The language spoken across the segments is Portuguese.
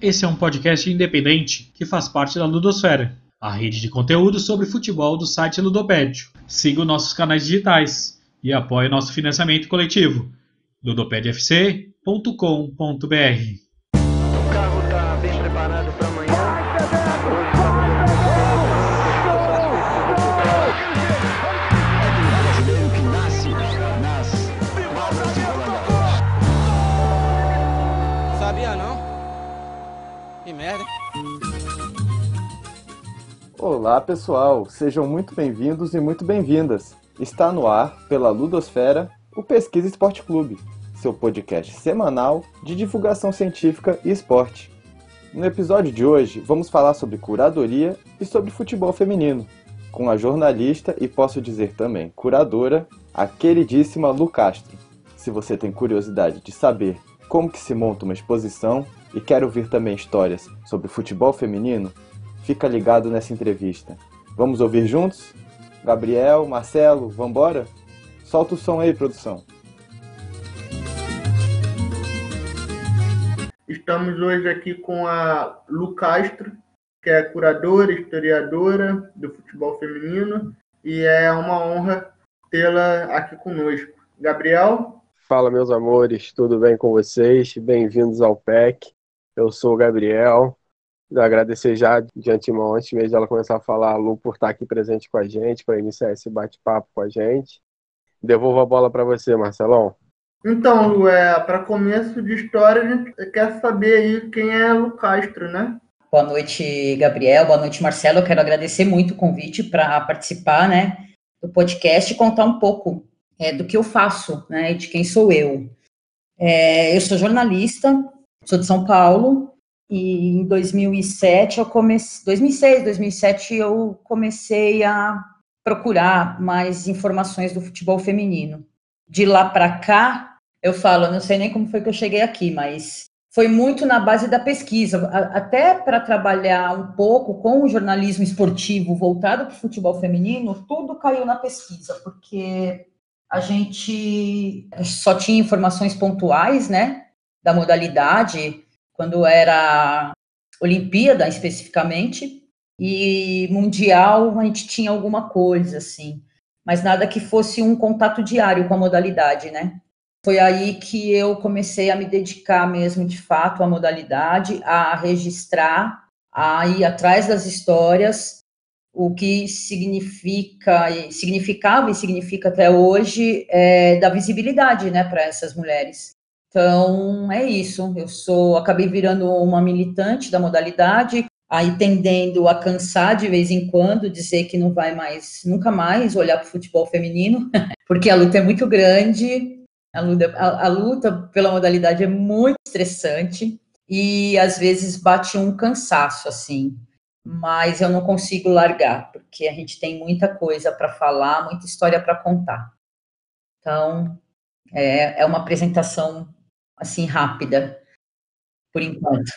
Esse é um podcast independente que faz parte da Ludosfera, a rede de conteúdo sobre futebol do site Ludopédio. Siga os nossos canais digitais e apoie nosso financiamento coletivo. ludopedfc.com.br Olá pessoal, sejam muito bem-vindos e muito bem-vindas. Está no ar, pela Ludosfera, o Pesquisa Esporte Clube, seu podcast semanal de divulgação científica e esporte. No episódio de hoje, vamos falar sobre curadoria e sobre futebol feminino, com a jornalista e posso dizer também curadora, a queridíssima Lu Castro. Se você tem curiosidade de saber como que se monta uma exposição e quer ouvir também histórias sobre futebol feminino, fica ligado nessa entrevista. Vamos ouvir juntos? Gabriel, Marcelo, vambora? Solta o som aí, produção. Estamos hoje aqui com a Lu Castro, que é curadora, historiadora do futebol feminino, e é uma honra tê-la aqui conosco. Gabriel? Fala, meus amores, tudo bem com vocês? Bem-vindos ao PEC. Eu sou o Gabriel. Agradecer já de antemão, antes mesmo dela começar a falar, a Lu, por estar aqui presente com a gente, para iniciar esse bate-papo com a gente. Devolvo a bola para você, Marcelão. Então, Lu, é, para começo de história, a gente quer saber aí quem é Lu Castro, né? Boa noite, Gabriel. Boa noite, Marcelo. Eu quero agradecer muito o convite para participar, né, do podcast e contar um pouco é, do que eu faço, né, e de quem sou eu. É, eu sou jornalista, sou de São Paulo e em 2007 eu comecei, 2006, 2007 eu comecei a procurar mais informações do futebol feminino. De lá para cá, eu falo, não sei nem como foi que eu cheguei aqui, mas foi muito na base da pesquisa, até para trabalhar um pouco com o jornalismo esportivo voltado para o futebol feminino, tudo caiu na pesquisa, porque a gente só tinha informações pontuais, né, da modalidade, quando era Olimpíada especificamente, e Mundial a gente tinha alguma coisa, assim, mas nada que fosse um contato diário com a modalidade, né? Foi aí que eu comecei a me dedicar mesmo, de fato, à modalidade, a registrar, a ir atrás das histórias, o que significa, significava e significa até hoje, é, da visibilidade, né, para essas mulheres. Então, é isso. Eu sou, acabei virando uma militante da modalidade, aí tendendo a cansar de vez em quando, dizer que não vai mais, nunca mais olhar para o futebol feminino, porque a luta é muito grande, a luta, a, a luta pela modalidade é muito estressante e às vezes bate um cansaço, assim, mas eu não consigo largar, porque a gente tem muita coisa para falar, muita história para contar. Então, é, é uma apresentação, assim, rápida, por enquanto.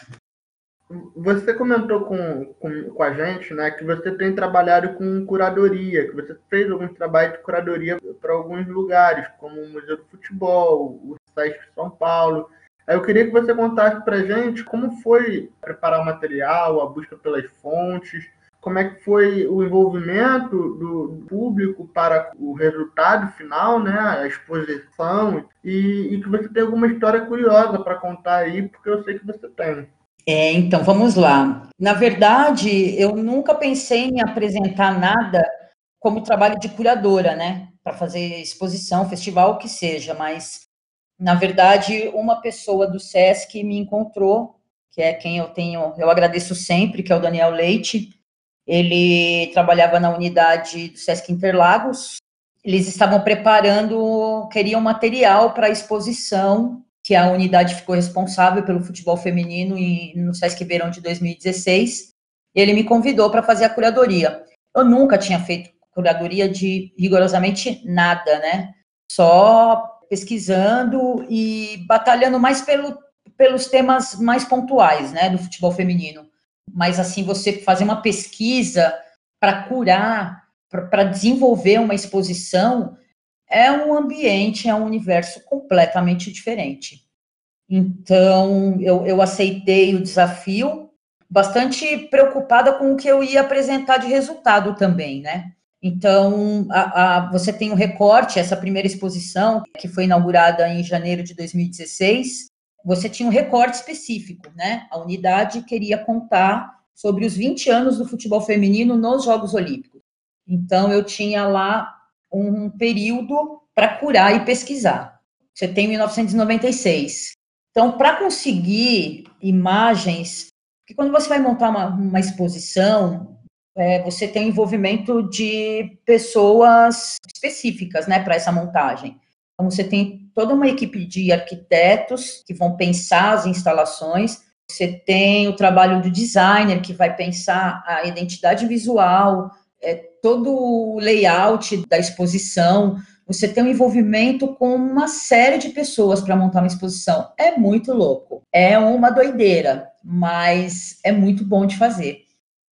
Você comentou com, com, com a gente né, que você tem trabalhado com curadoria, que você fez alguns trabalhos de curadoria para alguns lugares, como o Museu do Futebol, o site de São Paulo. Eu queria que você contasse para a gente como foi preparar o material, a busca pelas fontes, como é que foi o envolvimento do público para o resultado final, né, a exposição, e, e que você tem alguma história curiosa para contar aí, porque eu sei que você tem. É, então, vamos lá. Na verdade, eu nunca pensei em apresentar nada como trabalho de curadora, né? Para fazer exposição, festival, o que seja, mas, na verdade, uma pessoa do SESC me encontrou, que é quem eu tenho, eu agradeço sempre, que é o Daniel Leite. Ele trabalhava na unidade do SESC Interlagos. Eles estavam preparando, queriam material para a exposição que a unidade ficou responsável pelo futebol feminino e no Sesc Verão de 2016. Ele me convidou para fazer a curadoria. Eu nunca tinha feito curadoria de rigorosamente nada, né? Só pesquisando e batalhando mais pelo, pelos temas mais pontuais, né, do futebol feminino. Mas assim, você fazer uma pesquisa para curar, para desenvolver uma exposição, é um ambiente, é um universo completamente diferente. Então, eu, eu aceitei o desafio, bastante preocupada com o que eu ia apresentar de resultado também, né? Então, a, a, você tem um recorte, essa primeira exposição, que foi inaugurada em janeiro de 2016, você tinha um recorte específico, né? A unidade queria contar sobre os 20 anos do futebol feminino nos Jogos Olímpicos. Então, eu tinha lá um período para curar e pesquisar. Você tem 1996. Então, para conseguir imagens, porque quando você vai montar uma, uma exposição, é, você tem envolvimento de pessoas específicas, né, para essa montagem. Então, você tem toda uma equipe de arquitetos que vão pensar as instalações, você tem o trabalho do designer que vai pensar a identidade visual, é, todo o layout da exposição, você tem um envolvimento com uma série de pessoas para montar uma exposição. É muito louco. É uma doideira, mas é muito bom de fazer.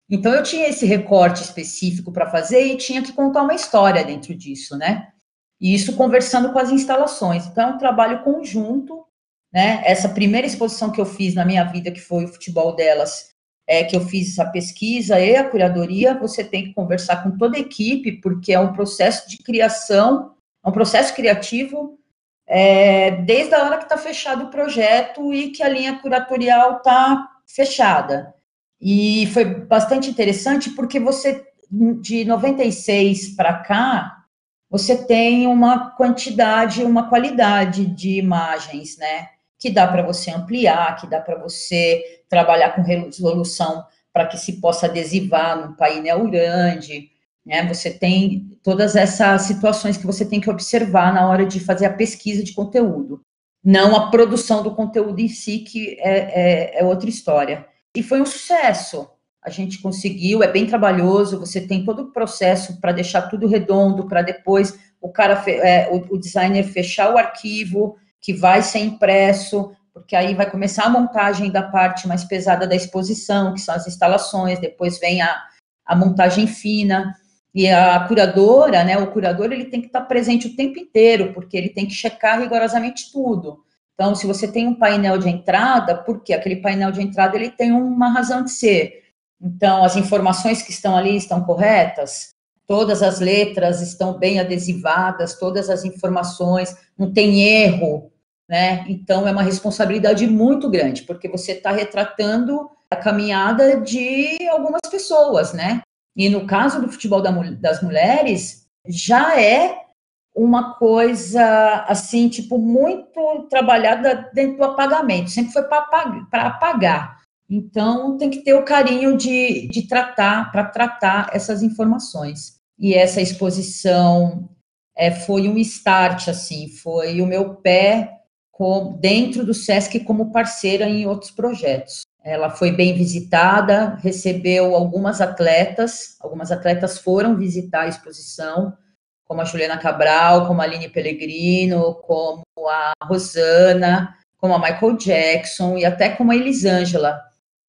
Então eu tinha esse recorte específico para fazer e tinha que contar uma história dentro disso, né? E isso conversando com as instalações. Então é um trabalho conjunto, né? Essa primeira exposição que eu fiz na minha vida, que foi o futebol delas, é que eu fiz a pesquisa e a curadoria, você tem que conversar com toda a equipe, porque é um processo de criação é um processo criativo é, desde a hora que está fechado o projeto e que a linha curatorial está fechada. E foi bastante interessante porque você, de 96 para cá, você tem uma quantidade, uma qualidade de imagens, né? Que dá para você ampliar, que dá para você trabalhar com resolução para que se possa adesivar num painel grande. Né? Você tem todas essas situações que você tem que observar na hora de fazer a pesquisa de conteúdo, não a produção do conteúdo em si, que é, é, é outra história. E foi um sucesso. A gente conseguiu, é bem trabalhoso, você tem todo o processo para deixar tudo redondo, para depois o cara, é, o, o designer fechar o arquivo, que vai ser impresso, porque aí vai começar a montagem da parte mais pesada da exposição, que são as instalações, depois vem a, a montagem fina. E a curadora, né, o curador, ele tem que estar presente o tempo inteiro, porque ele tem que checar rigorosamente tudo. Então, se você tem um painel de entrada, porque aquele painel de entrada ele tem uma razão de ser. Então, as informações que estão ali estão corretas, todas as letras estão bem adesivadas, todas as informações, não tem erro, né? Então, é uma responsabilidade muito grande, porque você está retratando a caminhada de algumas pessoas, né? E no caso do futebol das mulheres, já é uma coisa assim, tipo, muito trabalhada dentro do apagamento, sempre foi para apagar. Então, tem que ter o carinho de, de tratar, para tratar essas informações. E essa exposição é, foi um start, assim, foi o meu pé com, dentro do SESC como parceira em outros projetos. Ela foi bem visitada, recebeu algumas atletas, algumas atletas foram visitar a exposição, como a Juliana Cabral, como a Aline Pellegrino, como a Rosana, como a Michael Jackson e até como a Elisângela,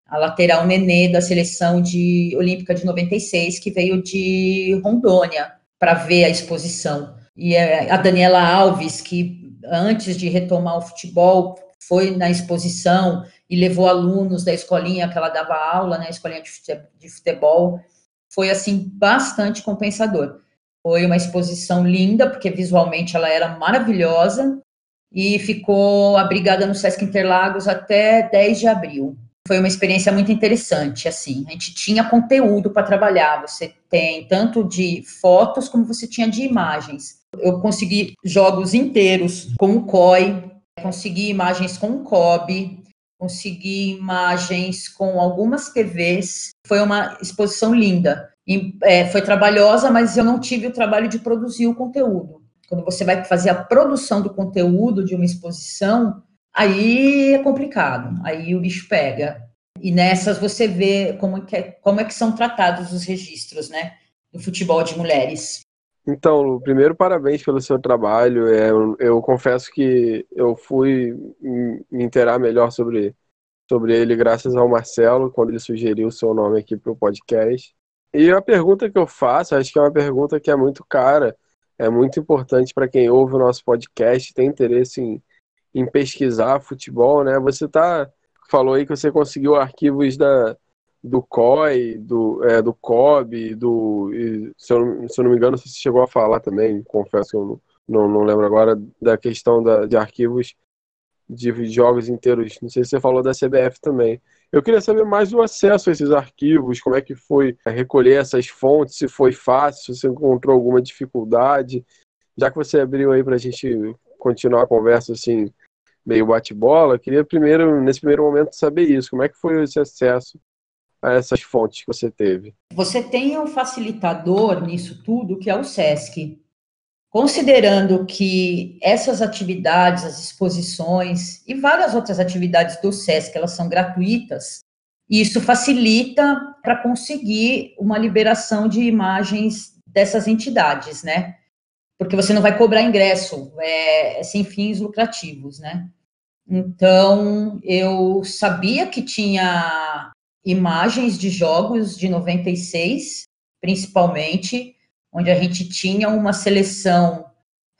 a lateral nenê da seleção de olímpica de 96, que veio de Rondônia para ver a exposição. E a Daniela Alves, que antes de retomar o futebol, foi na exposição e levou alunos da escolinha que ela dava aula, né, escolinha de futebol. Foi, assim, bastante compensador. Foi uma exposição linda, porque visualmente ela era maravilhosa, e ficou abrigada no Sesc Interlagos até 10 de abril. Foi uma experiência muito interessante, assim, a gente tinha conteúdo para trabalhar, você tem tanto de fotos como você tinha de imagens. Eu consegui jogos inteiros com o COI, consegui imagens com o COB, consegui imagens com algumas TVs. Foi uma exposição linda. E, é, foi trabalhosa, mas eu não tive o trabalho de produzir o conteúdo. Quando você vai fazer a produção do conteúdo de uma exposição, aí é complicado, aí o bicho pega. E nessas você vê como, que é, como é que são tratados os registros, né, do futebol de mulheres. Então, Lu, primeiro parabéns pelo seu trabalho. É, eu, eu, confesso que eu fui me inteirar melhor sobre, sobre ele graças ao Marcelo, quando ele sugeriu o seu nome aqui para o podcast. E a pergunta que eu faço, acho que é uma pergunta que é muito cara, é muito importante para quem ouve o nosso podcast, tem interesse em, em pesquisar futebol, né? Você tá falou aí que você conseguiu arquivos da do COI, do, é, do COB, do. E, se, eu, se eu não me engano, você chegou a falar também, confesso que eu não, não, lembro agora, da questão da, de arquivos de jogos inteiros. Não sei se você falou da CBF também. Eu queria saber mais do acesso a esses arquivos, como é que foi recolher essas fontes, se foi fácil, se encontrou alguma dificuldade. Já que você abriu aí para a gente continuar a conversa assim, meio bate-bola, queria primeiro, nesse primeiro momento, saber isso. Como é que foi esse acesso a essas fontes que você teve? Você tem um facilitador nisso tudo, que é o SESC. Considerando que essas atividades, as exposições e várias outras atividades do SESC, elas são gratuitas, isso facilita para conseguir uma liberação de imagens dessas entidades, né? Porque você não vai cobrar ingresso, é, é sem fins lucrativos, né? Então, eu sabia que tinha imagens de jogos de 96, principalmente, onde a gente tinha uma seleção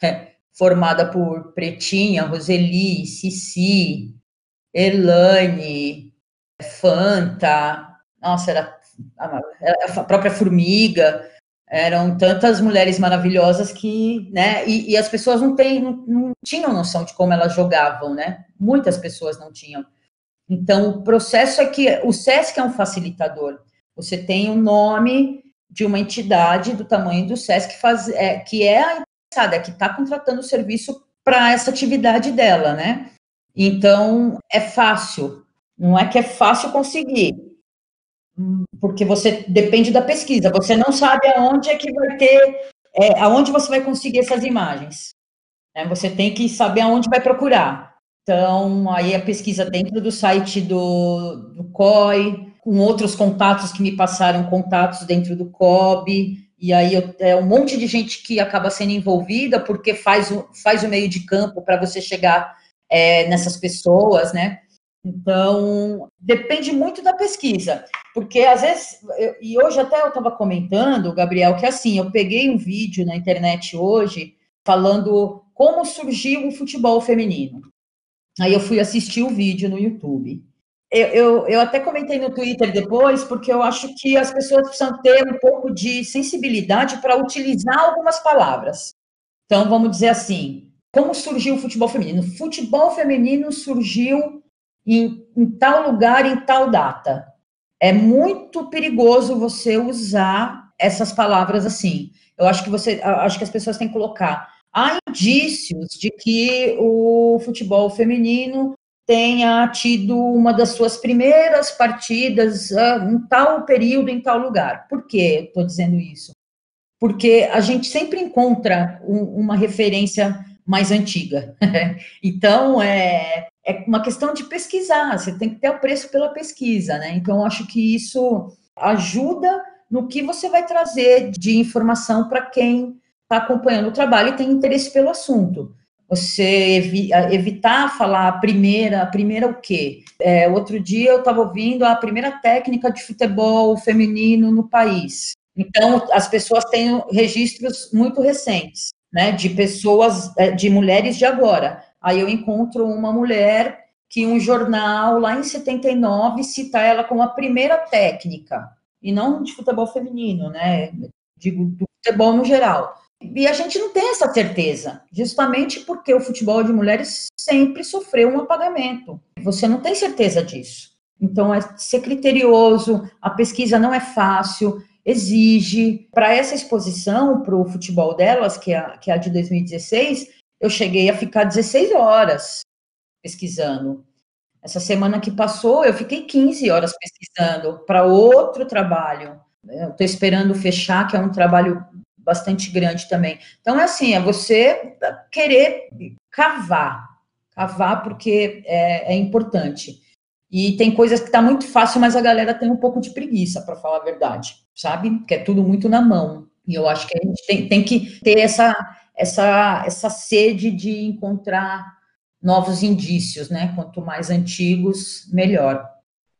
é, formada por Pretinha, Roseli, Cici, Elane, Fanta, nossa, era a própria Formiga, eram tantas mulheres maravilhosas que, né, e, e as pessoas não, tem, não, não, tinham noção de como elas jogavam, né, muitas pessoas não tinham. Então, o processo é que o SESC é um facilitador, você tem o um nome de uma entidade do tamanho do SESC faz, é, que é a interessada, que está contratando o serviço para essa atividade dela, né? Então, é fácil, não é que é fácil conseguir, porque você depende da pesquisa, você não sabe aonde é que vai ter, é, aonde você vai conseguir essas imagens. Né? Você tem que saber aonde vai procurar. Então, aí a pesquisa dentro do site do, do COI, com outros contatos que me passaram contatos dentro do COB, e aí eu, é um monte de gente que acaba sendo envolvida porque faz o, faz o meio de campo para você chegar é, nessas pessoas, né? Então, depende muito da pesquisa, porque às vezes, eu, e hoje até eu estava comentando, Gabriel, que assim, eu peguei um vídeo na internet hoje falando como surgiu o futebol feminino. Aí eu fui assistir o vídeo no YouTube. Eu, eu, eu, até comentei no Twitter depois, porque eu acho que as pessoas precisam ter um pouco de sensibilidade para utilizar algumas palavras. Então, vamos dizer assim: como surgiu o futebol feminino? Futebol feminino surgiu em, em tal lugar, em tal data. É muito perigoso você usar essas palavras assim. Eu acho que você, acho que as pessoas têm que colocar. Há indícios de que o futebol feminino tenha tido uma das suas primeiras partidas uh, em tal período, em tal lugar. Por que estou dizendo isso? Porque a gente sempre encontra um, uma referência mais antiga. então, é, é uma questão de pesquisar, você tem que ter o preço pela pesquisa, né? Então, acho que isso ajuda no que você vai trazer de informação para quem está acompanhando o trabalho e tem interesse pelo assunto você evi evitar falar a primeira, a primeira o quê? É, outro dia eu estava ouvindo a primeira técnica de futebol feminino no país. Então, as pessoas têm registros muito recentes, né, de pessoas, é, de mulheres de agora. Aí eu encontro uma mulher que um jornal lá em 79 cita ela como a primeira técnica, e não de futebol feminino, né, digo do futebol no geral. E a gente não tem essa certeza, justamente porque o futebol de mulheres sempre sofreu um apagamento. Você não tem certeza disso. Então, é ser criterioso, a pesquisa não é fácil, exige. Para essa exposição, para o futebol delas, que é, que é a de 2016, eu cheguei a ficar 16 horas pesquisando. Essa semana que passou, eu fiquei 15 horas pesquisando para outro trabalho. Estou esperando fechar, que é um trabalho bastante grande também. Então, é assim, é você querer cavar, cavar porque é, é importante. E tem coisas que está muito fácil, mas a galera tem um pouco de preguiça, para falar a verdade, sabe? Porque é tudo muito na mão. E eu acho que a gente tem, tem que ter essa, essa, essa sede de encontrar novos indícios, né? Quanto mais antigos, melhor.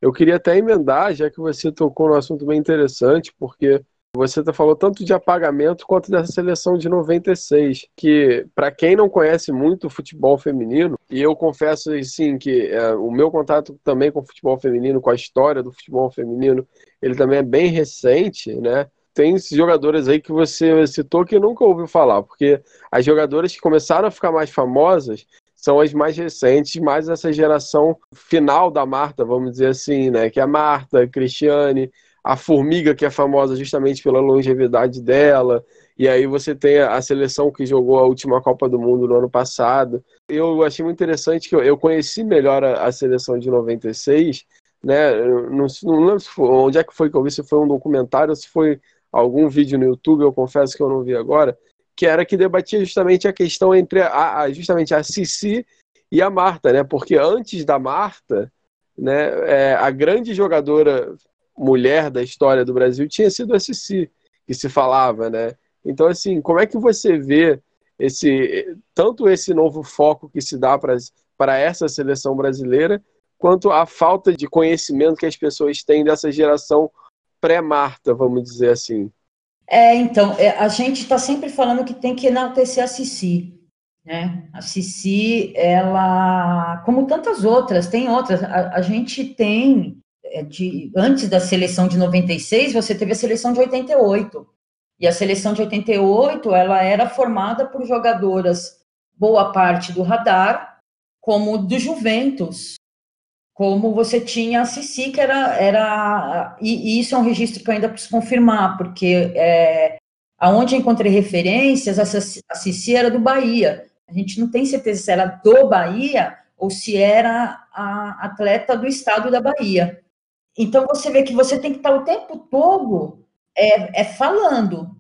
Eu queria até emendar, já que você tocou num assunto bem interessante, porque Você tá falou tanto de apagamento quanto dessa seleção de 96, que para quem não conhece muito o futebol feminino, e eu confesso assim que é, o meu contato também com o futebol feminino, com a história do futebol feminino, ele também é bem recente, né? Tem jogadoras aí que você citou que nunca ouviu falar, porque as jogadoras que começaram a ficar mais famosas são as mais recentes, mais essa geração final da Marta, vamos dizer assim, né? Que é a Marta, a Cristiane, a Formiga, que é famosa justamente pela longevidade dela, e aí você tem a seleção que jogou a última Copa do Mundo no ano passado. Eu achei muito interessante que eu conheci melhor a, seleção de 96, né? Não, não lembro onde é que foi que eu vi, se foi um documentário ou se foi algum vídeo no YouTube, eu confesso que eu não vi agora, que era que debatia justamente a questão entre a, a justamente a Cici e a Marta, né? Porque antes da Marta, né, é, a grande jogadora mulher da história do Brasil tinha sido a Cici, que se falava, né? Então, assim, como é que você vê esse tanto esse novo foco que se dá para essa seleção brasileira, quanto a falta de conhecimento que as pessoas têm dessa geração pré-Marta, vamos dizer assim? É, então, é, a gente está sempre falando que tem que enaltecer a Cici, né? A Cici, ela, como tantas outras, tem outras, a, a gente tem, é, de, antes da seleção de 96, você teve a seleção de 88, e a seleção de 88, ela era formada por jogadoras, boa parte do radar, como do Juventus, como você tinha a Cici, que era, era e, e, isso é um registro que eu ainda preciso confirmar, porque é, aonde encontrei referências, a Cici era do Bahia. A gente não tem certeza se era do Bahia ou se era a atleta do estado da Bahia. Então você vê que você tem que estar o tempo todo é, é falando.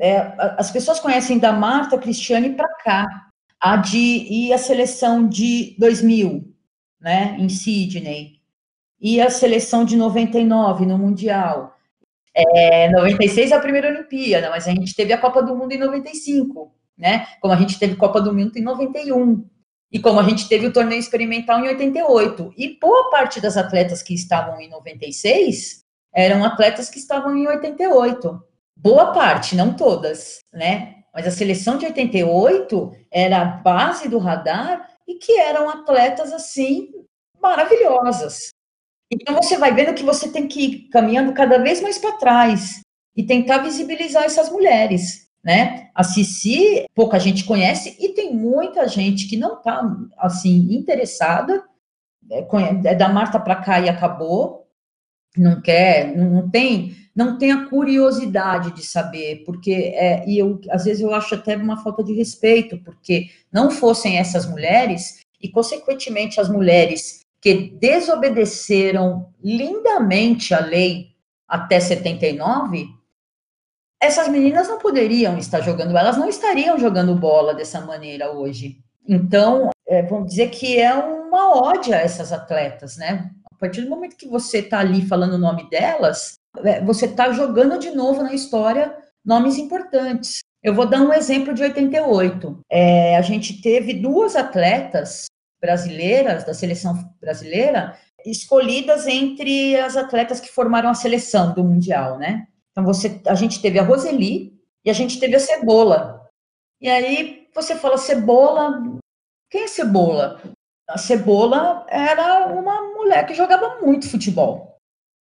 É, as pessoas conhecem da Marta Cristiane para cá, a de e a seleção de 2000 né, em Sydney, e a seleção de 99 no Mundial. É, 96 é a primeira Olimpíada, mas a gente teve a Copa do Mundo em 95, né? Como a gente teve Copa do Mundo em 91. E como a gente teve o torneio experimental em 88. E boa parte das atletas que estavam em 96 eram atletas que estavam em 88. Boa parte, não todas, né? Mas a seleção de 88 era a base do radar e que eram atletas assim maravilhosas. Então você vai vendo que você tem que ir caminhando cada vez mais para trás e tentar visibilizar essas mulheres, né? A Cici, pouca gente conhece e tem muita gente que não está assim interessada. É, é da Marta para cá e acabou. Não quer, não tem, não tem a curiosidade de saber, porque é, e eu às vezes eu acho até uma falta de respeito, porque não fossem essas mulheres e consequentemente as mulheres que desobedeceram lindamente a lei até 79, essas meninas não poderiam estar jogando, elas não estariam jogando bola dessa maneira hoje. Então, é, vamos dizer que é uma ódia a essas atletas, né? A partir do momento que você está ali falando o nome delas, você está jogando de novo na história nomes importantes. Eu vou dar um exemplo de 88. É, a gente teve duas atletas brasileiras, da seleção brasileira, escolhidas entre as atletas que formaram a seleção do Mundial, né? Então, você, a gente teve a Roseli e a gente teve a Cebola. E aí você fala, Cebola, quem é Cebola? A Cebola era uma mulher que jogava muito futebol.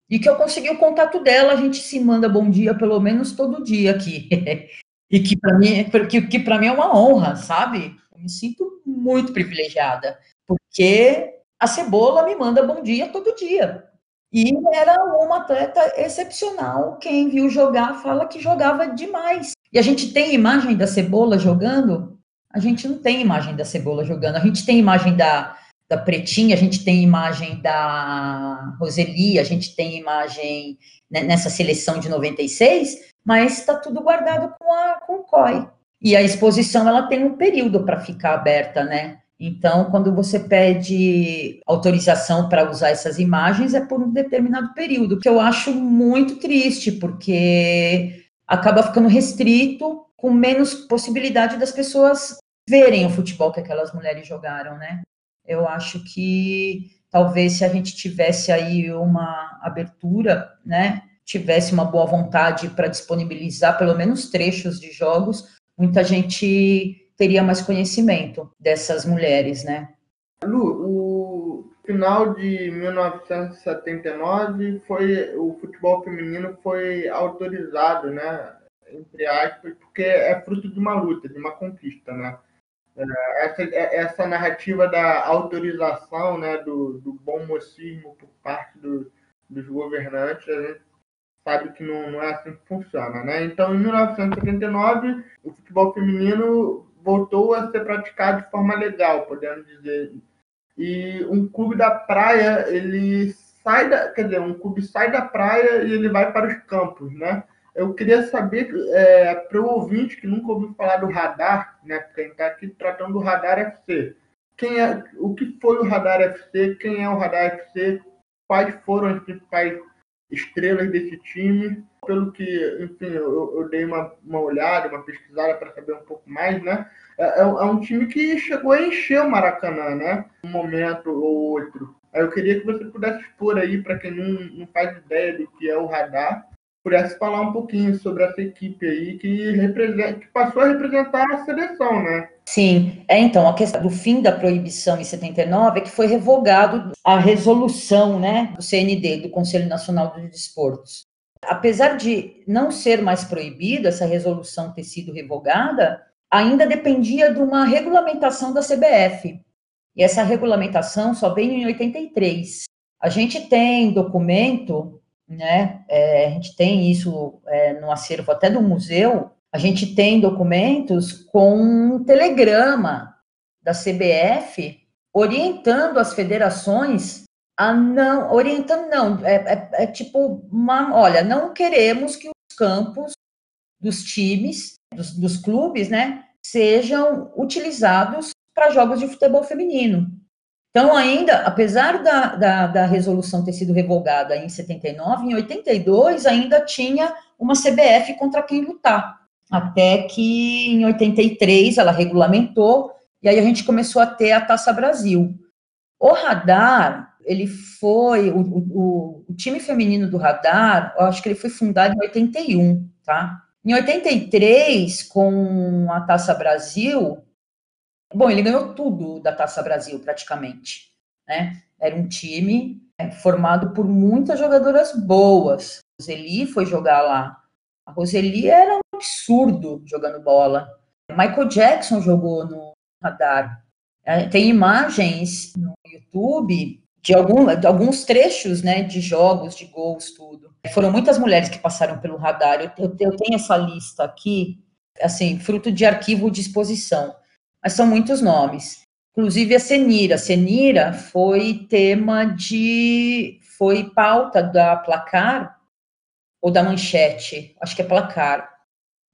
E que eu consegui o contato dela, a gente se manda bom dia pelo menos todo dia aqui. e que para mim, que, que para mim é uma honra, sabe? Eu me sinto muito privilegiada, porque a Cebola me manda bom dia todo dia. E era uma atleta excepcional. Quem viu jogar fala que jogava demais. E a gente tem imagem da Cebola jogando? A gente não tem imagem da Cebola jogando. A gente tem imagem da, da Pretinha, a gente tem imagem da Roseli, a gente tem imagem né, nessa seleção de 96, mas está tudo guardado com, a, com o COI. E a exposição ela tem um período para ficar aberta, né? Então, quando você pede autorização para usar essas imagens, é por um determinado período, que eu acho muito triste, porque acaba ficando restrito, com menos possibilidade das pessoas verem o futebol que aquelas mulheres jogaram, né? Eu acho que talvez se a gente tivesse aí uma abertura, né, tivesse uma boa vontade para disponibilizar pelo menos trechos de jogos, muita gente teria mais conhecimento dessas mulheres, né? Lu, o final de 1979 foi o futebol feminino foi autorizado, né? Entre aspas, porque é fruto de uma luta, de uma conquista, né? É, essa, é, essa narrativa da autorização, né, do, do bom mocismo por parte do, dos governantes, a gente sabe que não, não é assim que funciona, né? Então, em 1979, o futebol feminino voltou a ser praticado de forma legal, podemos dizer. E um clube da praia, ele sai da, quer dizer, um clube sai da praia e ele vai para os campos, né? Eu queria saber, é, para o ouvinte que nunca ouviu falar do Radar, né? Porque a gente está aqui tratando do Radar FC. Quem é, o que foi o Radar FC? Quem é o Radar FC? Quais foram as principais estrelas desse time? Pelo que, enfim, eu, eu dei uma, uma olhada, uma pesquisada para saber um pouco mais, né? É, é, é um time que chegou a encher o Maracanã, né? Um momento ou outro. Eu queria que você pudesse expor aí, para quem não, não faz ideia do que é o Radar, pudesse falar um pouquinho sobre essa equipe aí que, que passou a representar a seleção, né? Sim, é então, a questão do fim da proibição em 79 é que foi revogado a resolução, né, do CND, do Conselho Nacional dos Desportos. Apesar de não ser mais proibida essa resolução ter sido revogada, ainda dependia de uma regulamentação da CBF. E essa regulamentação só veio em 83. A gente tem documento né? É, a gente tem isso é, no acervo até do museu. A gente tem documentos com um telegrama da CBF orientando as federações a não orientando não é, é, é tipo uma, olha não queremos que os campos dos times dos, dos clubes né sejam utilizados para jogos de futebol feminino então, ainda, apesar da, da, da, resolução ter sido revogada em 79, em 82 ainda tinha uma CBF contra quem lutar. Até que em 83 ela regulamentou e aí a gente começou a ter a Taça Brasil. O Radar, ele foi, o, o, o time feminino do Radar, eu acho que ele foi fundado em 81, tá? Em 83, com a Taça Brasil, Bom, ele ganhou tudo da Taça Brasil, praticamente. Né? Era um time é, formado por muitas jogadoras boas. A Roseli foi jogar lá. A Roseli era um absurdo jogando bola. Michael Jackson jogou no radar. É, tem imagens no YouTube de, algum, de, alguns trechos né, de jogos, de gols, tudo. Foram muitas mulheres que passaram pelo radar. Eu, eu, eu tenho essa lista aqui, assim, fruto de arquivo de exposição mas são muitos nomes. Inclusive a Senira. Senira foi tema de. foi pauta da placar ou da manchete, acho que é placar.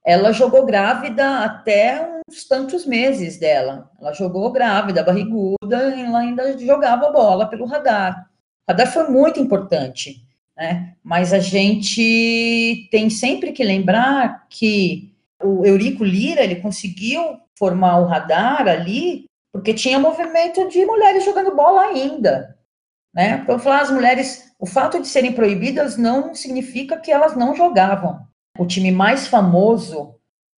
Ela jogou grávida até uns tantos meses dela. Ela jogou grávida, barriguda, e ela ainda jogava bola pelo radar. O radar foi muito importante, né? Mas a gente tem sempre que lembrar que o Eurico Lira, ele conseguiu formar o radar ali, porque tinha movimento de mulheres jogando bola ainda, né? Então, falar as mulheres, o fato de serem proibidas não significa que elas não jogavam. O time mais famoso,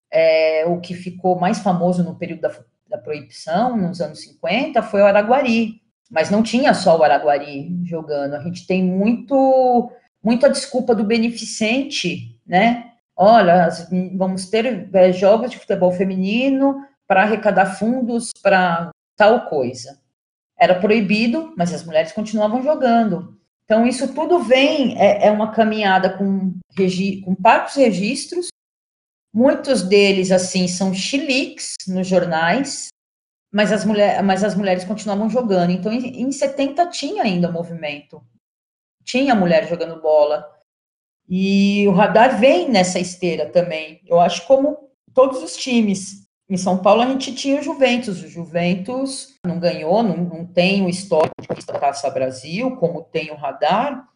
é, o que ficou mais famoso no período da, da proibição, nos anos 50, foi o Araguari, mas não tinha só o Araguari jogando. A gente tem muito, muito a desculpa do beneficente, né? Olha, vamos ter é, jogos de futebol feminino para arrecadar fundos para tal coisa. Era proibido, mas as mulheres continuavam jogando. Então, isso tudo vem, é, é uma caminhada com, com parcos registros, muitos deles, assim, são chiliques nos jornais, mas as, mulher, mas as mulheres continuavam jogando. Então, em, em 70 tinha ainda movimento, tinha mulher jogando bola. E o radar vem nessa esteira também. Eu acho como todos os times. Em São Paulo a gente tinha o Juventus. O Juventus não ganhou, não, não tem o histórico da Taça Brasil, como tem o Radar,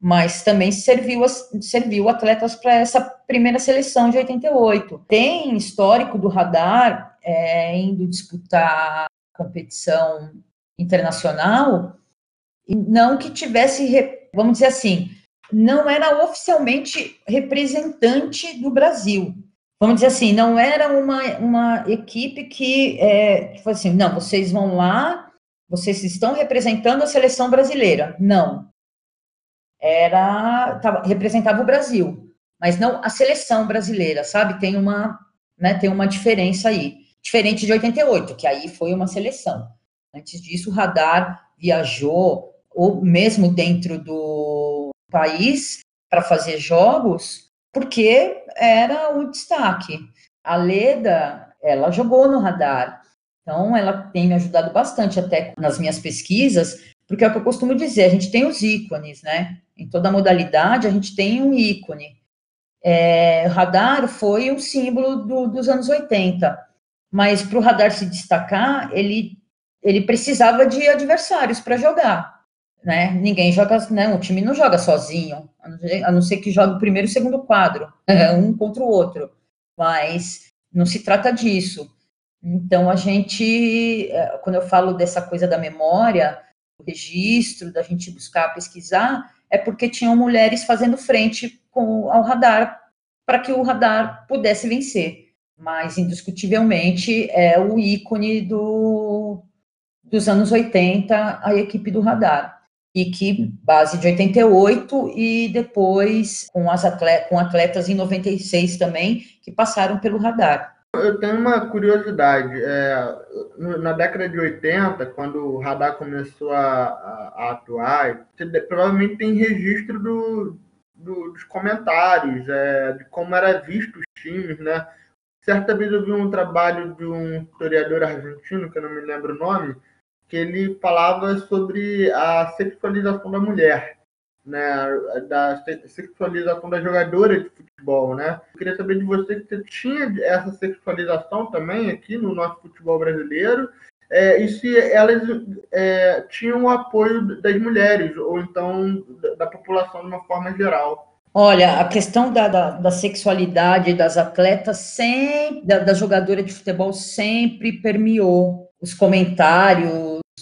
mas também serviu, serviu atletas para essa primeira seleção de 88. Tem histórico do Radar é, indo disputar competição internacional, e não que tivesse, vamos dizer assim, não era oficialmente representante do Brasil. Vamos dizer assim, não era uma, uma equipe que, é, foi assim, não, vocês vão lá, vocês estão representando a seleção brasileira. Não. Era, tava, representava o Brasil, mas não a seleção brasileira, sabe? Tem uma, né, tem uma diferença aí. Diferente de 88, que aí foi uma seleção. Antes disso, o radar viajou, ou mesmo dentro do país, para fazer jogos, porque era o destaque. A Leda, ela jogou no radar, então ela tem me ajudado bastante até nas minhas pesquisas, porque é o que eu costumo dizer, a gente tem os ícones, né? Em toda modalidade a gente tem um ícone. É, radar foi um símbolo do, dos anos 80, mas para o radar se destacar, ele, ele precisava de adversários para jogar né? Ninguém joga, né? O time não joga sozinho, a não ser que jogue o primeiro e o segundo quadro, um contra o outro. Mas não se trata disso. Então a gente, é, quando eu falo dessa coisa da memória, do registro, da gente buscar pesquisar, é porque tinham mulheres fazendo frente com, ao radar para que o radar pudesse vencer. Mas indiscutivelmente é o ícone do, dos anos 80, a equipe do radar e que base de 88 e depois com as atletas, com atletas em 96 também que passaram pelo radar. Eu tenho uma curiosidade. É, na década de 80, quando o radar começou a, a, atuar, você provavelmente tem registro do, do, dos comentários, é, de como era visto os times, né? Certa vez eu vi um trabalho de um historiador argentino, que eu não me lembro o nome, que ele falava sobre a sexualização da mulher, né, da sexualização da jogadora de futebol, né? Eu queria saber de você se você tinha essa sexualização também aqui no nosso futebol brasileiro é, e se elas é, tinham o apoio das mulheres ou então da população de uma forma geral. Olha, a questão da, da, da sexualidade das atletas sempre, da, da jogadora de futebol sempre permeou os comentários,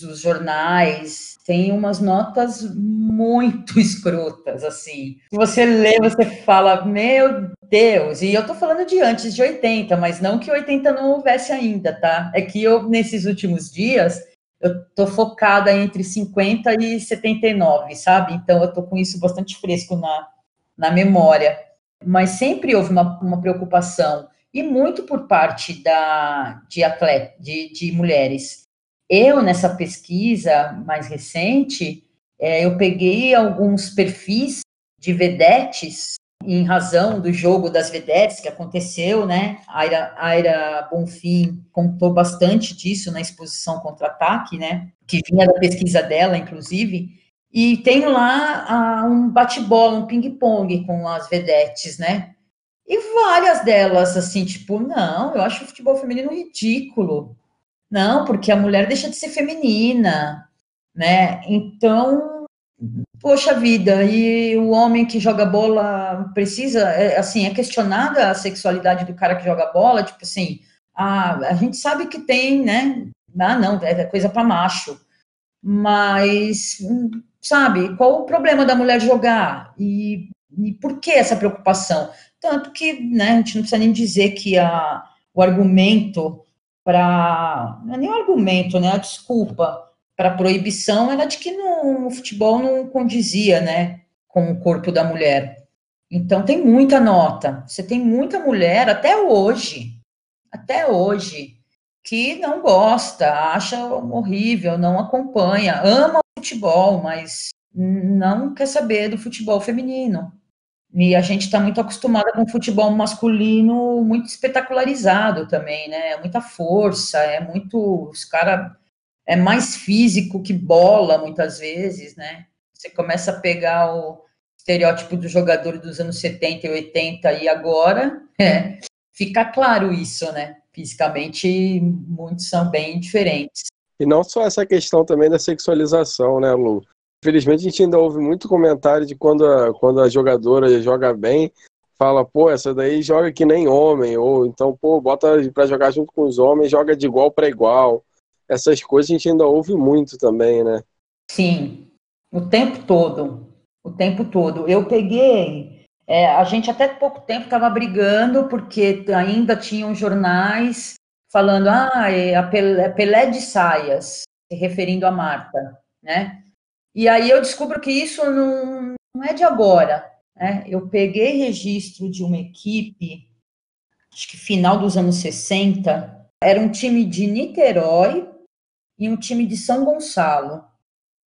os jornais, tem umas notas muito escrotas, assim. Você lê, você fala, meu Deus, e eu tô falando de antes de 80, mas não que 80 não houvesse ainda, tá? É que eu, nesses últimos dias, eu tô focada entre 50 e 79, sabe? Então eu tô com isso bastante fresco na, na memória. Mas sempre houve uma, uma preocupação, e muito por parte da, de, atleta, de, de mulheres eu, nessa pesquisa mais recente, é, eu peguei alguns perfis de vedetes em razão do jogo das vedetes que aconteceu, né? A Aira, Aira Bonfim contou bastante disso na exposição Contra-Ataque, né? Que vinha da pesquisa dela, inclusive. E tem lá ah, um bate-bola, um ping-pong com as vedetes, né? E várias delas, assim, tipo, não, eu acho o futebol feminino ridículo. Não, porque a mulher deixa de ser feminina, né? Então, poxa vida, e o homem que joga bola precisa, é, assim, é questionada a sexualidade do cara que joga bola, tipo assim, a, a gente sabe que tem, né? Ah, não, é coisa para macho. Mas, sabe, qual o problema da mulher jogar? E, e por que essa preocupação? Tanto que, né, a gente não precisa nem dizer que a, o argumento para. Não é nem um argumento, né? A desculpa para proibição era de que no, o futebol não condizia, né? Com o corpo da mulher. Então tem muita nota. Você tem muita mulher, até hoje, até hoje, que não gosta, acha horrível, não acompanha, ama o futebol, mas não quer saber do futebol feminino. E a gente está muito acostumada com o futebol masculino muito espetacularizado também, né? É muita força, é muito. Os caras. É mais físico que bola, muitas vezes, né? Você começa a pegar o estereótipo do jogador dos anos 70 e 80 e agora, é, fica claro isso, né? Fisicamente, muitos são bem diferentes. E não só essa questão também da sexualização, né, Lu? Infelizmente, a gente ainda ouve muito comentário de quando a, quando a jogadora joga bem, fala, pô, essa daí joga que nem homem, ou então, pô, bota para jogar junto com os homens, joga de igual para igual. Essas coisas a gente ainda ouve muito também, né? Sim, o tempo todo. o tempo todo. Eu peguei, é, a gente até pouco tempo estava brigando, porque ainda tinham jornais falando, ah, é a é Pelé de saias, se referindo a Marta, né? E aí eu descubro que isso não, não é de agora, né? Eu peguei registro de uma equipe, acho que final dos anos 60, era um time de Niterói e um time de São Gonçalo.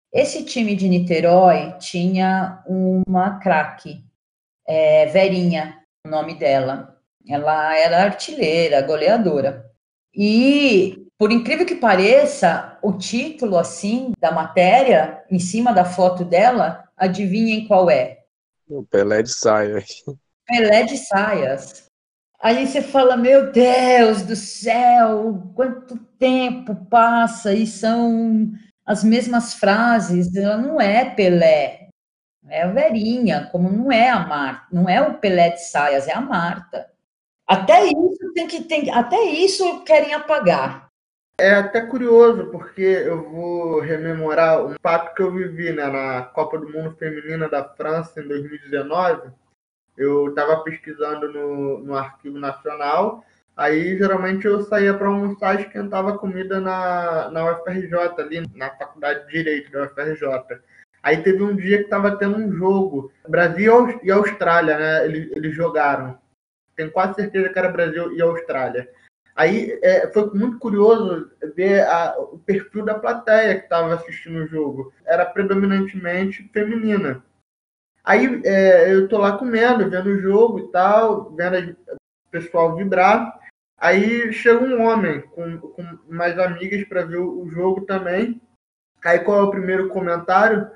Esse time de Niterói tinha uma craque, é, Verinha, o nome dela. Ela era artilheira, goleadora. E, por incrível que pareça, o título, assim, da matéria, em cima da foto dela, adivinhem qual é? O Pelé de saias. Pelé de saias. Aí você fala, meu Deus do céu, quanto tempo passa e são as mesmas frases. Ela não é Pelé, é a Verinha, como não é a Marta, não é o Pelé de saias, é a Marta. Até isso tem que tem, até isso querem apagar. É até curioso, porque eu vou rememorar um fato que eu vivi né, na Copa do Mundo Feminina da França em 2019. Eu estava pesquisando no, no Arquivo Nacional, aí geralmente eu saía para almoçar e esquentava comida na, na UFRJ, ali na Faculdade de Direito da UFRJ. Aí teve um dia que estava tendo um jogo, Brasil e Austrália, né? Eles, eles jogaram tenho quase certeza que era Brasil e Austrália. Aí é, foi muito curioso ver a, o perfil da plateia que estava assistindo o jogo. Era predominantemente feminina. Aí é, eu tô lá comendo, vendo o jogo e tal, vendo o pessoal vibrar. Aí chega um homem com, com mais amigas para ver o jogo também. Aí qual é o primeiro comentário?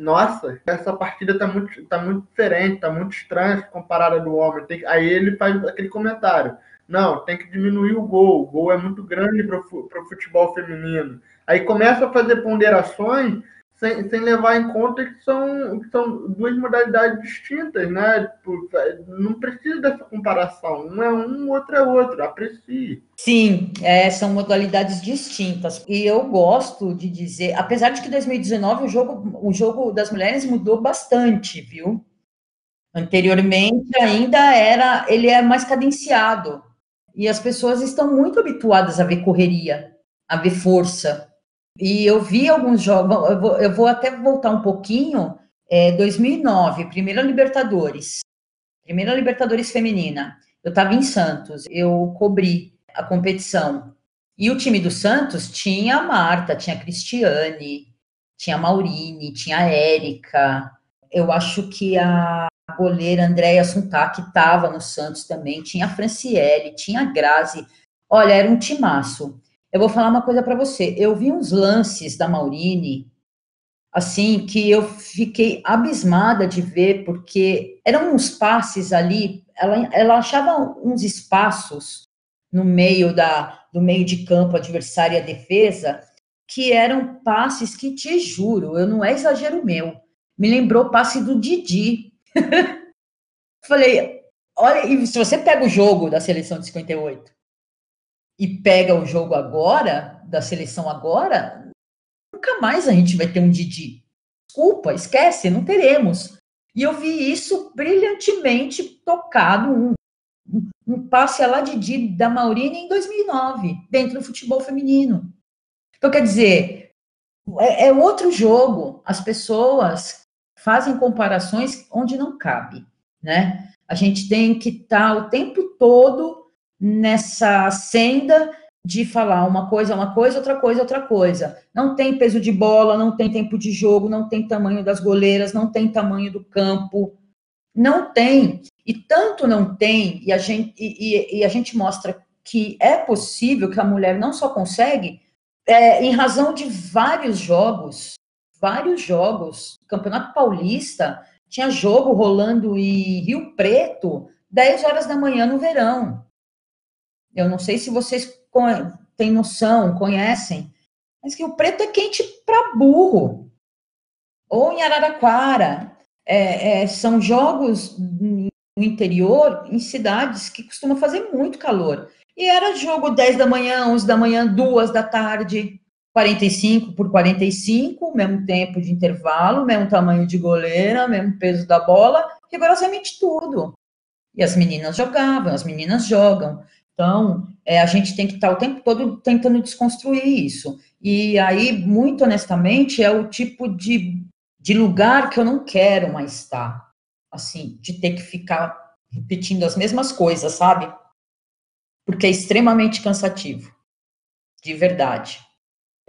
nossa, essa partida tá muito, tá muito diferente, tá muito estranha comparada do homem. Tem, aí ele faz aquele comentário. Não, tem que diminuir o gol. O gol é muito grande para o futebol feminino. Aí começa a fazer ponderações sem, sem levar em conta que são, que são duas modalidades distintas, né? Tipo, não precisa dessa comparação. Um é um, outro é outro. Aprecie. Sim, é, são modalidades distintas. E eu gosto de dizer, apesar de que 2019 o jogo, o jogo das mulheres mudou bastante, viu? Anteriormente ainda era, ele é mais cadenciado. E as pessoas estão muito habituadas a ver correria, a ver força. E eu vi alguns jogos, eu vou, eu vou até voltar um pouquinho, é, 2009, primeira Libertadores, primeira Libertadores feminina. Eu estava em Santos, eu cobri a competição. E o time do Santos tinha a Marta, tinha a Cristiane, tinha a Maurine, tinha a Érica. Eu acho que a goleira Andréia Suntac estava no Santos também, tinha a Franciele, tinha a Grazi. Olha, era um timaço. Eu vou falar uma coisa para você. Eu vi uns lances da Maurine, assim, que eu fiquei abismada de ver, porque eram uns passes ali, ela, ela achava uns espaços no meio da, do meio de campo adversário e a defesa, que eram passes que, te juro, eu não é exagero meu, me lembrou passe do Didi. Falei, olha, e se você pega o jogo da seleção de 58, e pega o jogo agora, da seleção agora, nunca mais a gente vai ter um Didi. Desculpa, esquece, não teremos. E eu vi isso brilhantemente tocado, um, um passe lá Didi da Maurina em 2009, dentro do futebol feminino. Então, quer dizer, é, é outro jogo. As pessoas fazem comparações onde não cabe, né? A gente tem que estar tá o tempo todo nessa senda de falar uma coisa, uma coisa, outra coisa, outra coisa. Não tem peso de bola, não tem tempo de jogo, não tem tamanho das goleiras, não tem tamanho do campo, não tem. E tanto não tem, e a gente, e, e a gente mostra que é possível, que a mulher não só consegue, é, em razão de vários jogos, vários jogos. Campeonato Paulista tinha jogo rolando em Rio Preto, 10 horas da manhã no verão. Eu não sei se vocês têm noção, conhecem, mas que o preto é quente para burro. Ou em Araraquara. É, é, são jogos no interior, em cidades que costumam fazer muito calor. E era jogo 10 da manhã, 11 da manhã, 2 da tarde. 45 por 45, mesmo tempo de intervalo, mesmo tamanho de goleira, mesmo peso da bola, rigorosamente tudo. E as meninas jogavam, as meninas jogam. Então, é, a gente tem que estar o tempo todo tentando desconstruir isso. E aí, muito honestamente, é o tipo de, de lugar que eu não quero mais estar. Assim, de ter que ficar repetindo as mesmas coisas, sabe? Porque é extremamente cansativo. De verdade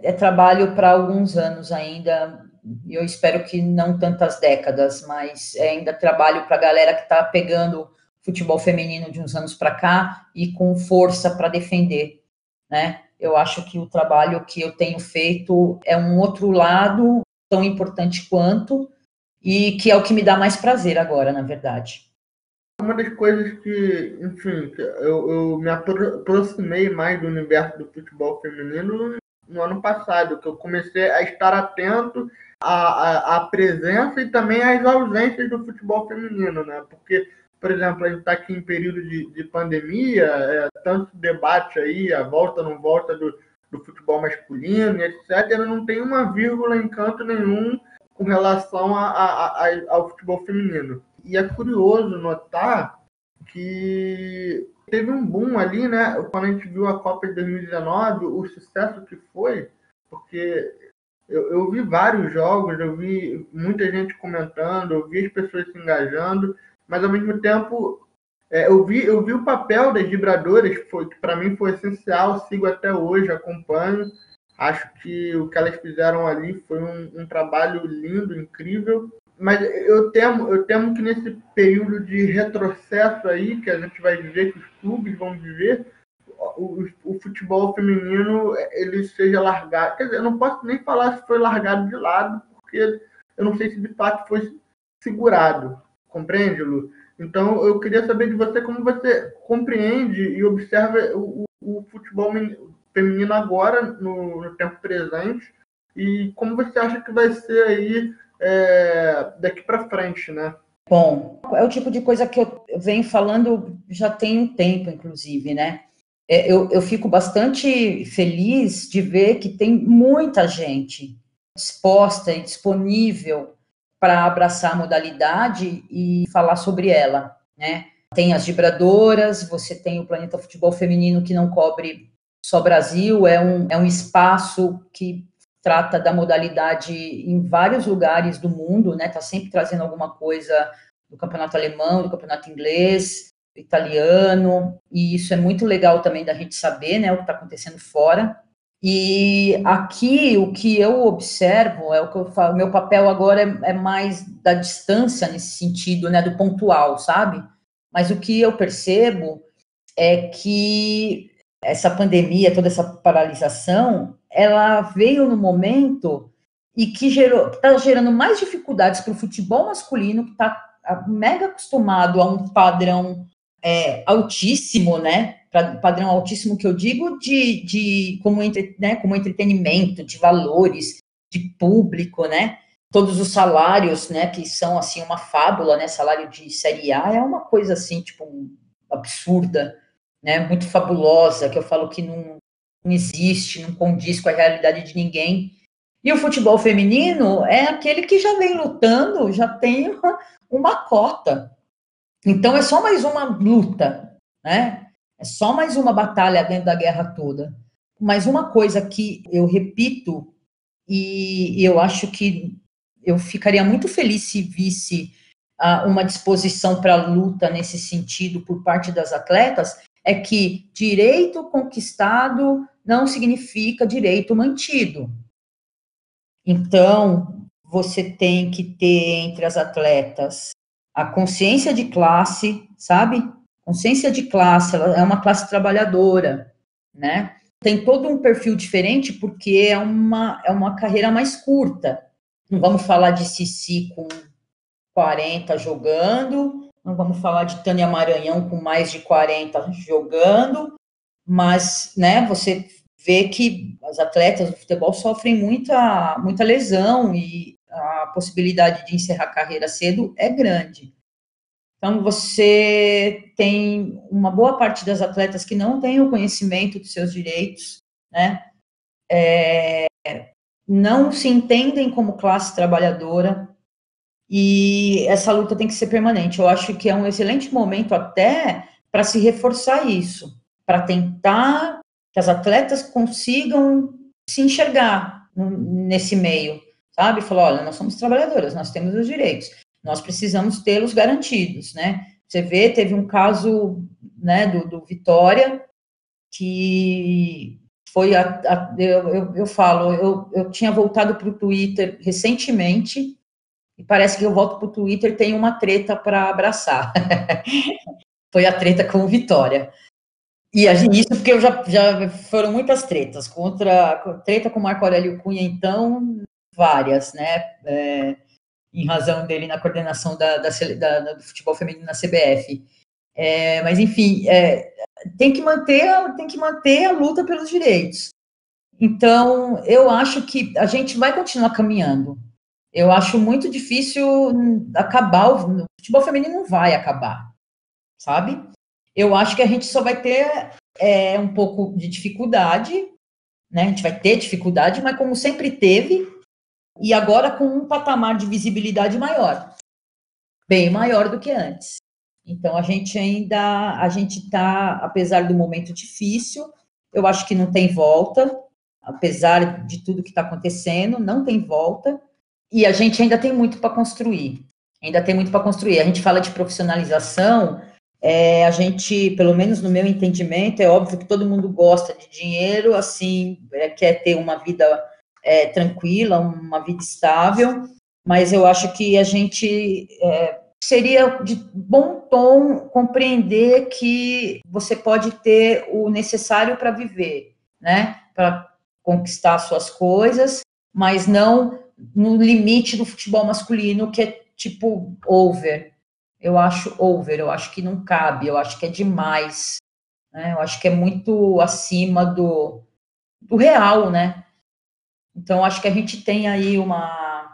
é trabalho para alguns anos ainda, eu espero que não tantas décadas, mas é ainda trabalho para a galera que está pegando futebol feminino de uns anos para cá e com força para defender, né? Eu acho que o trabalho que eu tenho feito é um outro lado tão importante quanto e que é o que me dá mais prazer agora, na verdade. Uma das coisas que, enfim, eu, eu me aproximei mais do universo do futebol feminino no ano passado, que eu comecei a estar atento à, à, à presença e também às ausências do futebol feminino, né? Porque, por exemplo, a gente está aqui em período de, de pandemia, é, tanto debate aí, a volta não volta do, do futebol masculino, etc., não tem uma vírgula em canto nenhum com relação a, a, a, ao futebol feminino. E é curioso notar que teve um boom ali, né? Quando a gente viu a Copa de 2019, o sucesso que foi, porque eu, eu, vi vários jogos, eu vi muita gente comentando, eu vi as pessoas se engajando, mas ao mesmo tempo é, eu, vi, eu vi o papel das vibradoras, que, foi, que para mim foi essencial, sigo até hoje, acompanho. Acho que o que elas fizeram ali foi um, um trabalho lindo, incrível mas eu temo, eu temo que nesse período de retrocesso aí, que a gente vai viver, que os clubes vão viver, o, o, futebol feminino ele seja largado. Quer dizer, eu não posso nem falar se foi largado de lado, porque eu não sei se de fato foi segurado. Compreende, Lu? Então, eu queria saber de você como você compreende e observa o, o futebol feminino agora, no, no tempo presente, e como você acha que vai ser aí é, daqui para frente, né? Bom, é o tipo de coisa que eu venho falando já tem um tempo, inclusive, né? É, eu, eu fico bastante feliz de ver que tem muita gente disposta e disponível para abraçar a modalidade e falar sobre ela, né? Tem as vibradoras, você tem o Planeta Futebol Feminino que não cobre só Brasil, é um, é um espaço que trata da modalidade em vários lugares do mundo, né? Tá sempre trazendo alguma coisa do campeonato alemão, do campeonato inglês, italiano, e isso é muito legal também da gente saber, né, o que está acontecendo fora. E aqui o que eu observo é o que eu falo, meu papel agora é, é mais da distância nesse sentido, né, do pontual, sabe? Mas o que eu percebo é que essa pandemia, toda essa paralisação, ela veio no momento e que gerou, está gerando mais dificuldades para o futebol masculino, que está mega acostumado a um padrão é, altíssimo, né? Pra, padrão altíssimo que eu digo de, de como, entre, né, como entretenimento, de valores, de público, né? Todos os salários, né, que são assim uma fábula, né? Salário de série A é uma coisa assim, tipo, absurda, né? Muito fabulosa, que eu falo que não, não existe, não condiz com a realidade de ninguém. E o futebol feminino é aquele que já vem lutando, já tem uma, uma cota. Então é só mais uma luta, né? É só mais uma batalha dentro da guerra toda. Mas uma coisa que eu repito, e eu acho que eu ficaria muito feliz se visse uh, uma disposição para luta nesse sentido por parte das atletas, é que direito conquistado não significa direito mantido. Então, você tem que ter entre as atletas a consciência de classe, sabe? Consciência de classe, ela é uma classe trabalhadora, né? Tem todo um perfil diferente porque é uma, é uma carreira mais curta. Não vamos falar de Cici com 40 jogando, não vamos falar de Tânia Maranhão com mais de 40 jogando, mas, né, você vê que as atletas do futebol sofrem muita, muita lesão e a possibilidade de encerrar a carreira cedo é grande. Então, você tem uma boa parte das atletas que não tem o conhecimento dos seus direitos, né? É, não se entendem como classe trabalhadora e essa luta tem que ser permanente. Eu acho que é um excelente momento até para se reforçar isso, para tentar que as atletas consigam se enxergar nesse meio, sabe? Falar, olha, nós somos trabalhadoras, nós temos os direitos, nós precisamos tê-los garantidos, né? Você vê, teve um caso, né, do, do Vitória, que foi, a, a, eu, eu, eu, falo, eu, eu tinha voltado para o Twitter recentemente, e parece que eu volto para o Twitter tem uma treta para abraçar. foi a treta com o Vitória. E isso porque eu já, já foram muitas tretas contra treta com Marco Aurélio Cunha, então várias, né? É, em razão dele na coordenação da, da, da, do futebol feminino na CBF. É, mas enfim, é, tem que manter tem que manter a luta pelos direitos. Então, eu acho que a gente vai continuar caminhando. Eu acho muito difícil acabar o, o futebol feminino não vai acabar, sabe? Eu acho que a gente só vai ter é, um pouco de dificuldade, né? A gente vai ter dificuldade, mas como sempre teve, e agora com um patamar de visibilidade maior, bem maior do que antes. Então a gente ainda, a gente está, apesar do momento difícil, eu acho que não tem volta, apesar de tudo que está acontecendo, não tem volta, e a gente ainda tem muito para construir. Ainda tem muito para construir. A gente fala de profissionalização, é, a gente, pelo menos no meu entendimento, é óbvio que todo mundo gosta de dinheiro, assim, é, quer ter uma vida é, tranquila, uma vida estável, mas eu acho que a gente é, seria de bom tom compreender que você pode ter o necessário para viver, né? Para conquistar suas coisas, mas não no limite do futebol masculino, que é tipo over, eu acho over, eu acho que não cabe, eu acho que é demais, né? Eu acho que é muito acima do, do real, né? Então, acho que a gente tem aí uma,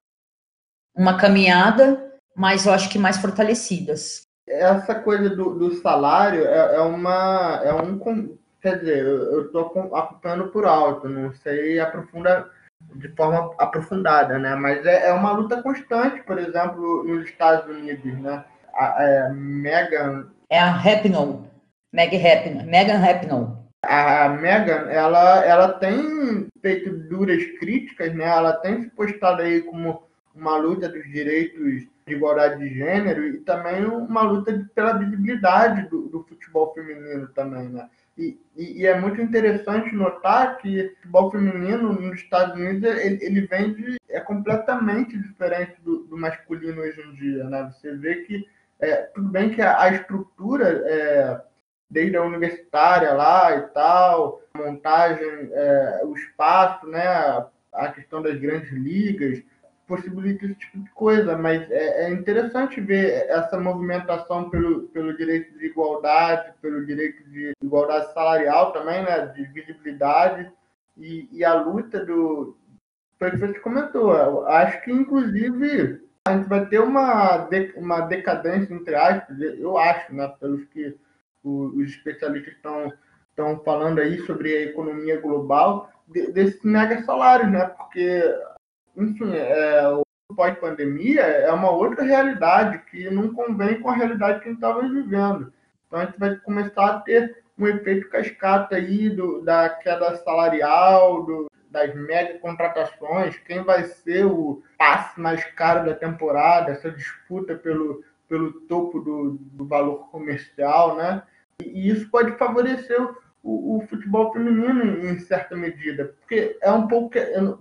uma caminhada, mas eu acho que mais fortalecidas. Essa coisa do, do salário é, é, uma. É um, quer dizer, eu estou acompanhando por alto, não sei aprofunda de forma aprofundada, né? Mas é, é uma luta constante, por exemplo, nos Estados Unidos, né? A, é, Megan. É a Rapinoe. Meg Rapinoe. Megan Rapinoe. A Megan, ela, ela tem feito duras críticas, né? Ela tem se postado aí como uma luta dos direitos de igualdade de gênero e também uma luta pela visibilidade do, do futebol feminino também, né? E, e, e, é muito interessante notar que o futebol feminino nos Estados Unidos ele, ele vem de, é completamente diferente do, do masculino hoje em dia, né? Você vê que é, tudo bem que a, a estrutura, é, desde a universitária lá e tal, montagem, é, o espaço, né, a questão das grandes ligas, possibilita esse tipo de coisa, mas é, é, interessante ver essa movimentação pelo, pelo direito de igualdade, pelo direito de igualdade salarial também, né, de visibilidade, e, e a luta do. Foi o que você comentou. Acho que, inclusive, a gente vai ter uma, uma decadência, entre aspas, eu acho, né, pelos que os, especialistas estão estão falando aí sobre a economia global, de, desses mega salários, né? Porque, enfim, é, o pós-pandemia é uma outra realidade que não convém com a realidade que a gente estava vivendo. Então a gente vai começar a ter um efeito cascata aí do, da queda salarial, do, das mega contratações, quem vai ser o passe mais caro da temporada, essa disputa pelo, pelo topo do, do valor comercial, né? E, isso pode favorecer o, o, futebol feminino em certa medida, porque é um pouco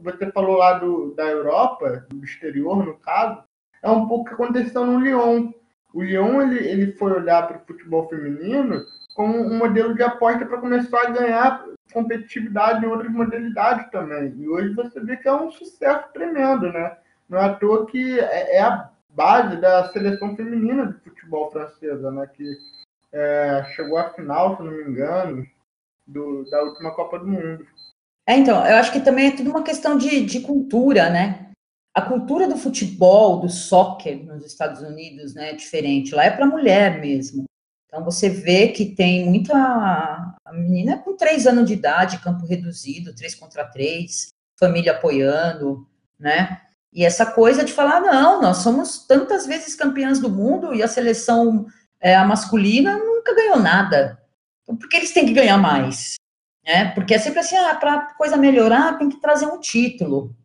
você falou lá do, da Europa, do exterior no caso, é um pouco que aconteceu no Lyon. O Lyon ele, ele foi olhar para o futebol feminino como um modelo de aposta para começar a ganhar competitividade em outras modalidades também. E hoje você vê que é um sucesso tremendo, né? Não é à toa que é, é a base da seleção feminina de futebol francesa, né? Que é, chegou à final, se não me engano, do, da última Copa do Mundo. É, então, eu acho que também é tudo uma questão de, de cultura, né? A cultura do futebol, do soccer nos Estados Unidos, né, é diferente. Lá é para mulher mesmo. Então você vê que tem muita. A menina com três anos de idade, campo reduzido, três contra três. família apoiando, né? E essa coisa de falar, não, nós somos tantas vezes campeãs do mundo e a seleção é, a masculina nunca ganhou nada. Então, por que eles têm que ganhar mais? É, porque é sempre assim, ah, para coisa melhorar tem que trazer um título.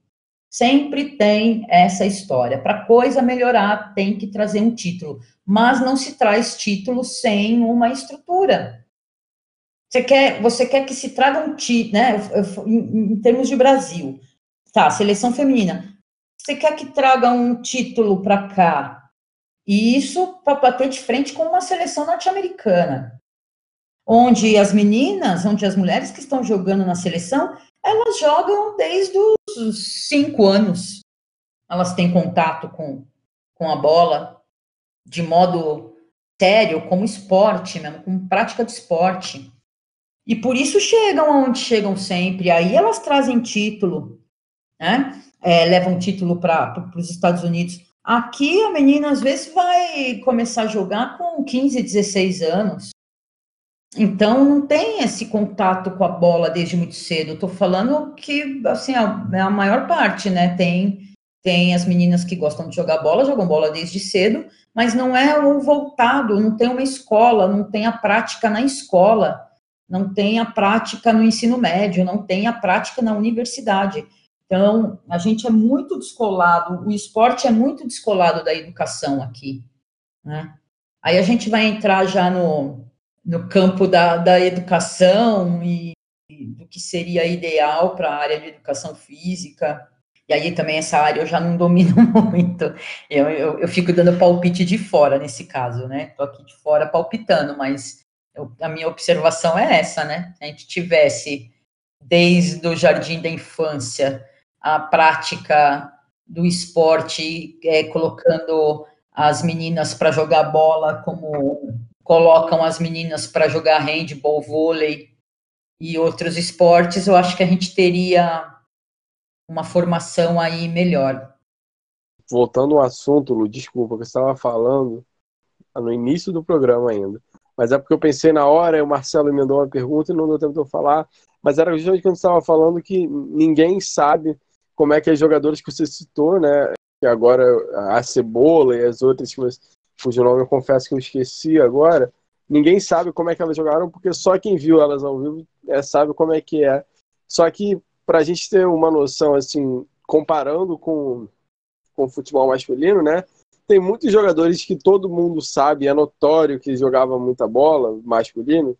Sempre tem essa história. Para coisa melhorar tem que trazer um título. Mas não se traz título sem uma estrutura. Você quer, você quer que se traga um título, né? Em, em termos de Brasil. Tá, seleção feminina você quer que traga um título para cá? E isso para bater de frente com uma seleção norte-americana, onde as meninas, onde as mulheres que estão jogando na seleção, elas jogam desde os cinco anos. Elas têm contato com, com a bola de modo sério, como esporte mesmo, como prática de esporte. E por isso chegam aonde chegam sempre. Aí elas trazem título, né? é, leva um título para os Estados Unidos. Aqui a menina às vezes vai começar a jogar com 15, 16 anos. Então não tem esse contato com a bola desde muito cedo. Estou falando que assim a, a maior parte, né? Tem tem as meninas que gostam de jogar bola, jogam bola desde cedo, mas não é o voltado, não tem uma escola, não tem a prática na escola, não tem a prática no ensino médio, não tem a prática na universidade. Então, a gente é muito descolado, o esporte é muito descolado da educação aqui, né? Aí a gente vai entrar já no, no campo da, da educação e, do que seria ideal para a área de educação física, e aí também essa área eu já não domino muito, eu, eu, eu fico dando palpite de fora nesse caso, né? Estou aqui de fora palpitando, mas eu, a minha observação é essa, né? Se a gente tivesse desde o jardim da infância a prática do esporte, é, colocando as meninas para jogar bola, como colocam as meninas para jogar handball, vôlei e outros esportes, eu acho que a gente teria uma formação aí melhor. Voltando ao assunto, Lu, desculpa, que você estava falando no início do programa ainda. Mas é porque eu pensei na hora, o Marcelo me mandou uma pergunta e não deu tempo de eu falar. Mas era justamente quando estava falando que ninguém sabe como é que as jogadoras que você citou, né? Que agora a Cebola e as outras que você, cujo nome eu confesso que eu esqueci agora, ninguém sabe como é que elas jogaram, porque só quem viu elas ao vivo é, sabe como é que é. Só que para a gente ter uma noção, assim, comparando com, com o futebol masculino, né? Tem muitos jogadores que todo mundo sabe, é notório que jogava muita bola, masculino,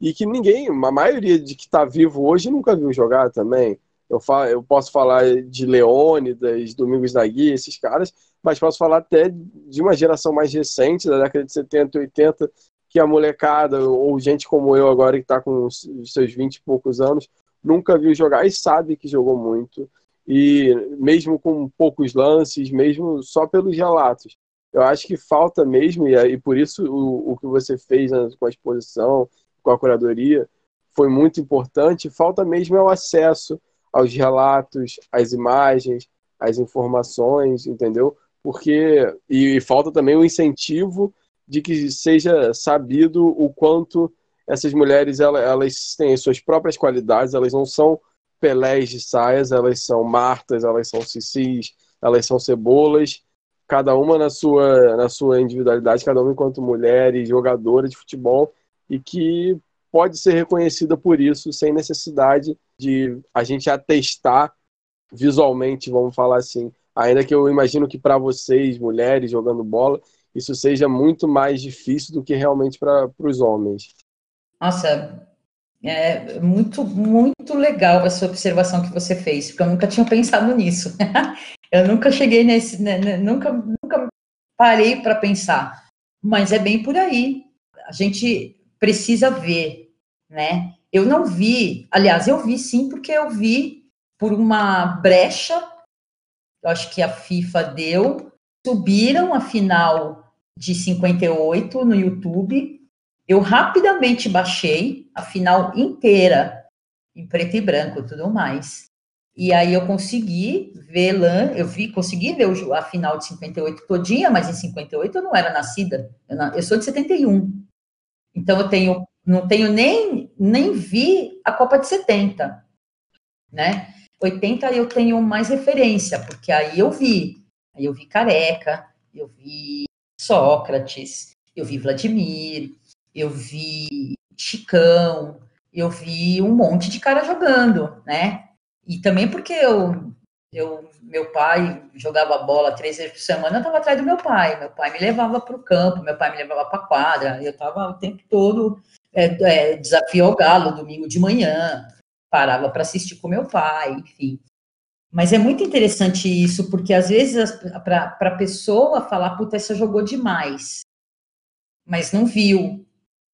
e que ninguém, a maioria de que está vivo hoje nunca viu jogar também. Eu, falo, eu posso falar de Leônidas, Domingos da Guia, esses caras, mas posso falar até de uma geração mais recente, da década de 70 e 80, que a molecada, ou gente como eu agora que está com os seus 20 e poucos anos, nunca viu jogar e sabe que jogou muito. E mesmo com poucos lances, mesmo só pelos relatos. Eu acho que falta mesmo, e, por isso o, o que você fez né, com a exposição, com a curadoria, foi muito importante. Falta mesmo é o acesso aos relatos, às imagens, às informações, entendeu? Porque e, e falta também o incentivo de que seja sabido o quanto essas mulheres elas, elas têm suas próprias qualidades, elas não são pelés de saias, elas são martas, elas são cicis, elas são cebolas, cada uma na sua, na sua individualidade, cada uma enquanto mulher e jogadora de futebol, e que pode ser reconhecida por isso, sem necessidade de a gente atestar visualmente, vamos falar assim. Ainda que eu imagino que para vocês, mulheres jogando bola, isso seja muito mais difícil do que realmente para os homens. Nossa, é muito, muito legal essa observação que você fez, porque eu nunca tinha pensado nisso. eu nunca cheguei nesse, né, né, nunca, nunca parei para pensar. Mas é bem por aí. A gente precisa ver, né? Eu não vi, aliás, eu vi sim, porque eu vi por uma brecha, eu acho que a FIFA deu, subiram a final de 58 no YouTube. Eu rapidamente baixei a final inteira, em preto e branco tudo mais. E aí eu consegui ver lá, eu vi, consegui ver a final de 58 todinha, mas em 58 eu não era nascida. Eu, não, eu sou de 71. Então eu tenho não tenho nem, nem vi a Copa de 70, né? 80 eu tenho mais referência, porque aí eu vi. Aí eu vi Careca, eu vi Sócrates, eu vi Vladimir, eu vi Chicão, eu vi um monte de cara jogando, né? E também porque eu, eu meu pai jogava bola três vezes por semana, eu estava atrás do meu pai. Meu pai me levava para o campo, meu pai me levava para a quadra, eu estava o tempo todo é, é, desafio ao galo, domingo de manhã, parava para assistir com meu pai, enfim. Mas é muito interessante isso, porque às vezes para a pessoa falar, puta, você jogou demais, mas não viu,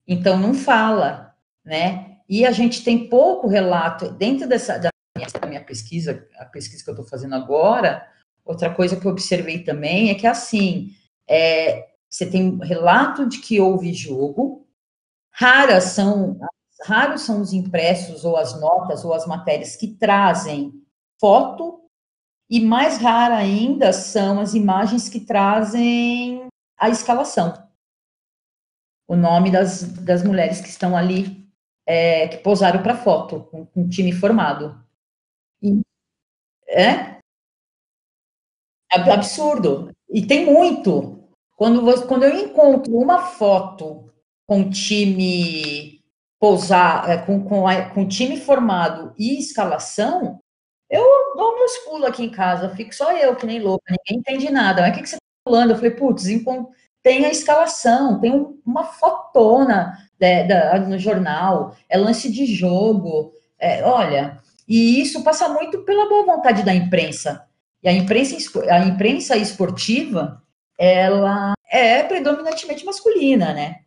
então não fala, né? E a gente tem pouco relato, dentro dessa da minha, da minha pesquisa, a pesquisa que eu estou fazendo agora, outra coisa que eu observei também é que assim, é, você tem relato de que houve jogo, raras são, raros são os impressos ou as notas ou as matérias que trazem foto, e mais rara ainda são as imagens que trazem a escalação. O nome das, das mulheres que estão ali, é, que posaram para foto, com, com time formado. E, é? Absurdo. E tem muito. Quando, quando eu encontro uma foto com time pousar, é, com, com, com time formado e escalação, eu dou meus pulos aqui em casa, fico só eu, que nem louca, ninguém entende nada. Mas o que, que você está falando? Eu falei, putz, tem a escalação, tem uma fotona né, da, no jornal, é lance de jogo. É, olha, e isso passa muito pela boa vontade da imprensa. E a imprensa, a imprensa esportiva, ela é predominantemente masculina, né?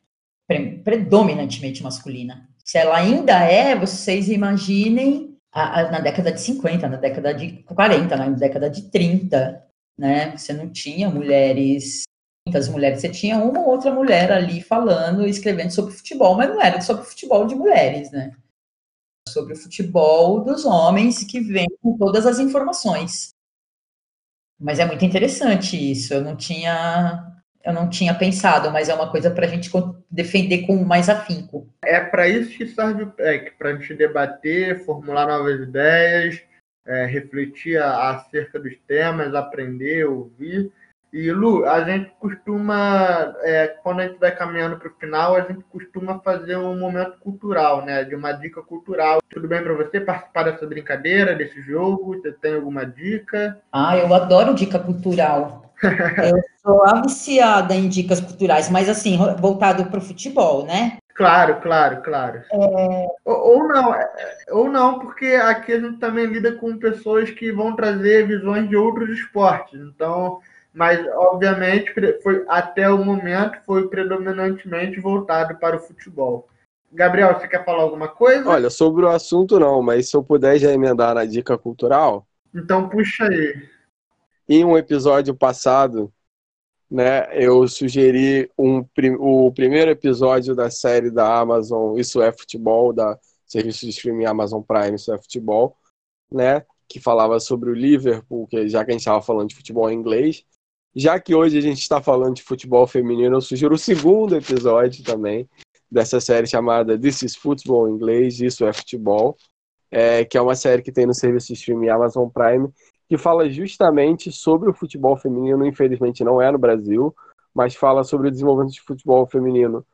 Predominantemente masculina. Se ela ainda é, vocês imaginem a, a, na década de 50, na década de 40, na década de 30, né? Você não tinha mulheres, muitas mulheres, você tinha uma ou outra mulher ali falando, escrevendo sobre futebol, mas não era sobre futebol de mulheres, né? Sobre o futebol dos homens que vem com todas as informações. Mas é muito interessante isso. Eu não tinha eu não tinha pensado, mas é uma coisa para a gente defender com mais afinco. É para isso que serve o PEC, para a gente debater, formular novas ideias, é, refletir acerca dos temas, aprender, ouvir. E Lu, a gente costuma, é, quando a gente vai caminhando para o final, a gente costuma fazer um momento cultural, né? De uma dica cultural. Tudo bem para você participar dessa brincadeira, desse jogo? Você tem alguma dica? Ah, eu adoro dica cultural. Eu sou viciada em dicas culturais, mas assim, voltado para o futebol, né? Claro, claro, claro. É... Ou, ou, não, é, ou não, porque aqui a gente também lida com pessoas que vão trazer visões de outros esportes. Então, mas obviamente foi até o momento foi predominantemente voltado para o futebol. Gabriel, você quer falar alguma coisa? Olha, sobre o assunto não, mas se eu puder já emendar na dica cultural. Então puxa aí. Em um episódio passado, né, eu sugeri um, o primeiro episódio da série da Amazon Isso é Futebol, da serviço de streaming Amazon Prime Isso é Futebol, né, que falava sobre o Liverpool, que já que a gente estava falando de futebol em inglês. Já que hoje a gente está falando de futebol feminino, eu sugiro o segundo episódio também dessa série chamada This is Football em inglês, Isso é Futebol, é, que é uma série que tem no serviço de streaming Amazon Prime que fala justamente sobre o futebol feminino, infelizmente não é no Brasil, mas fala sobre o desenvolvimento de futebol feminino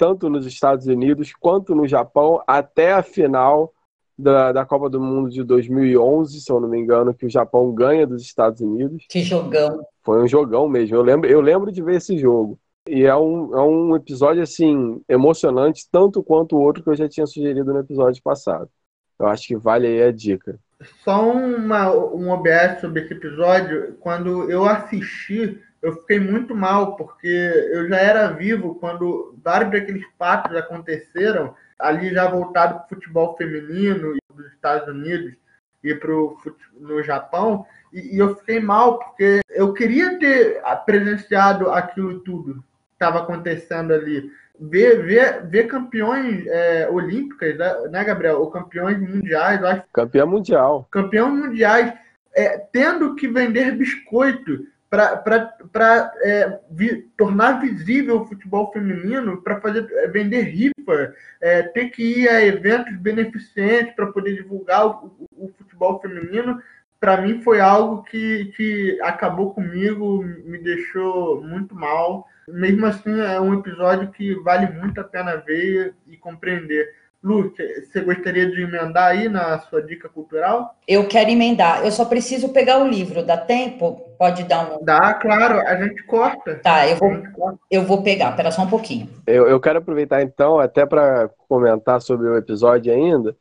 tanto nos Estados Unidos quanto no Japão, até a final da, da Copa do Mundo de 2011, se eu não me engano, que o Japão ganha dos Estados Unidos. Que jogão! Foi um jogão mesmo. Eu lembro, eu lembro de ver esse jogo. E é um, é um episódio, assim, emocionante, tanto quanto o outro que eu já tinha sugerido no episódio passado. Eu acho que vale aí a dica. Só uma, um OBS sobre esse episódio. Quando eu assisti, eu fiquei muito mal, porque eu já era vivo quando vários daqueles fatos aconteceram, ali já voltado para o futebol feminino dos Estados Unidos e pro, no Japão, e, e eu fiquei mal, porque eu queria ter presenciado aquilo tudo que estava acontecendo ali ver, ver, ver campeões é, olímpicas, né, né, Gabriel? Ou campeões mundiais, acho. Campeão mundial. Campeão mundiais, é, tendo que vender biscoito para é, vi, tornar visível o futebol feminino, para fazer é, vender rifa, é, ter que ir a eventos beneficentes para poder divulgar o, o, o futebol feminino, para mim foi algo que, que acabou comigo, me deixou muito mal. Mesmo assim, é um episódio que vale muito a pena ver e compreender. Lu, você gostaria de emendar aí na sua dica cultural? Eu quero emendar. Eu só preciso pegar o livro. Dá tempo? Pode dar um. Dá, claro. A gente corta. Tá, eu vou, eu vou pegar. Espera só um pouquinho. Eu, eu quero aproveitar então, até para comentar sobre o episódio ainda,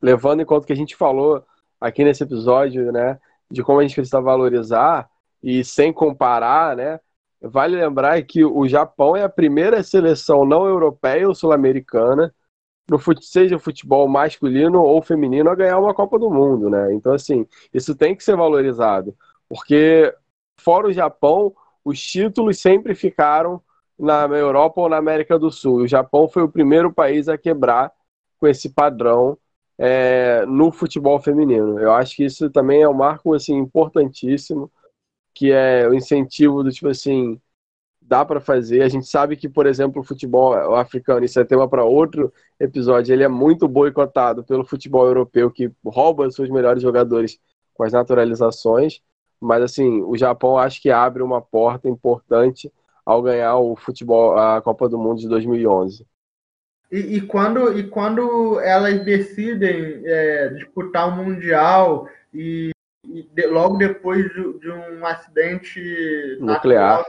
levando em conta que a gente falou aqui nesse episódio, né, de como a gente precisa valorizar e sem comparar, né, vale lembrar que o Japão é a primeira seleção não europeia ou sul-americana no seja futebol masculino ou feminino, a ganhar uma Copa do Mundo, né? Então, assim, isso tem que ser valorizado, porque fora o Japão, os títulos sempre ficaram na Europa ou na América do Sul. O Japão foi o primeiro país a quebrar com esse padrão é, no futebol feminino. Eu acho que isso também é um marco assim importantíssimo, que é o incentivo do tipo assim dá para fazer. A gente sabe que, por exemplo, o futebol africano, isso é tema para outro episódio, ele é muito boicotado pelo futebol europeu, que rouba seus melhores jogadores com as naturalizações. Mas, assim, o Japão acho que abre uma porta importante ao ganhar o futebol, a Copa do Mundo de 2011. E, e quando, e quando elas decidem é, disputar o Mundial e, de, logo depois de, de, um acidente nuclear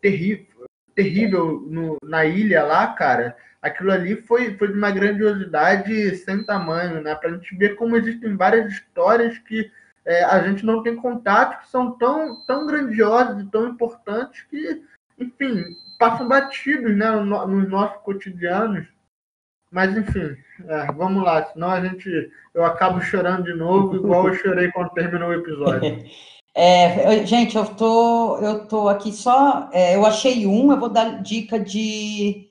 terrível, terrível no, na ilha lá, cara, aquilo ali foi, foi de uma grandiosidade sem tamanho, né? Pra gente ver como existem várias histórias que é, a gente não tem contato, que são tão, tão grandiosas e tão importantes que, enfim, passam batidos né, no, nos nossos cotidianos. Mas, enfim, é, vamos lá, senão a gente. Eu acabo chorando de novo, igual eu chorei quando terminou o episódio. É, gente, eu tô, eu tô aqui só. É, eu achei um, eu vou dar dica de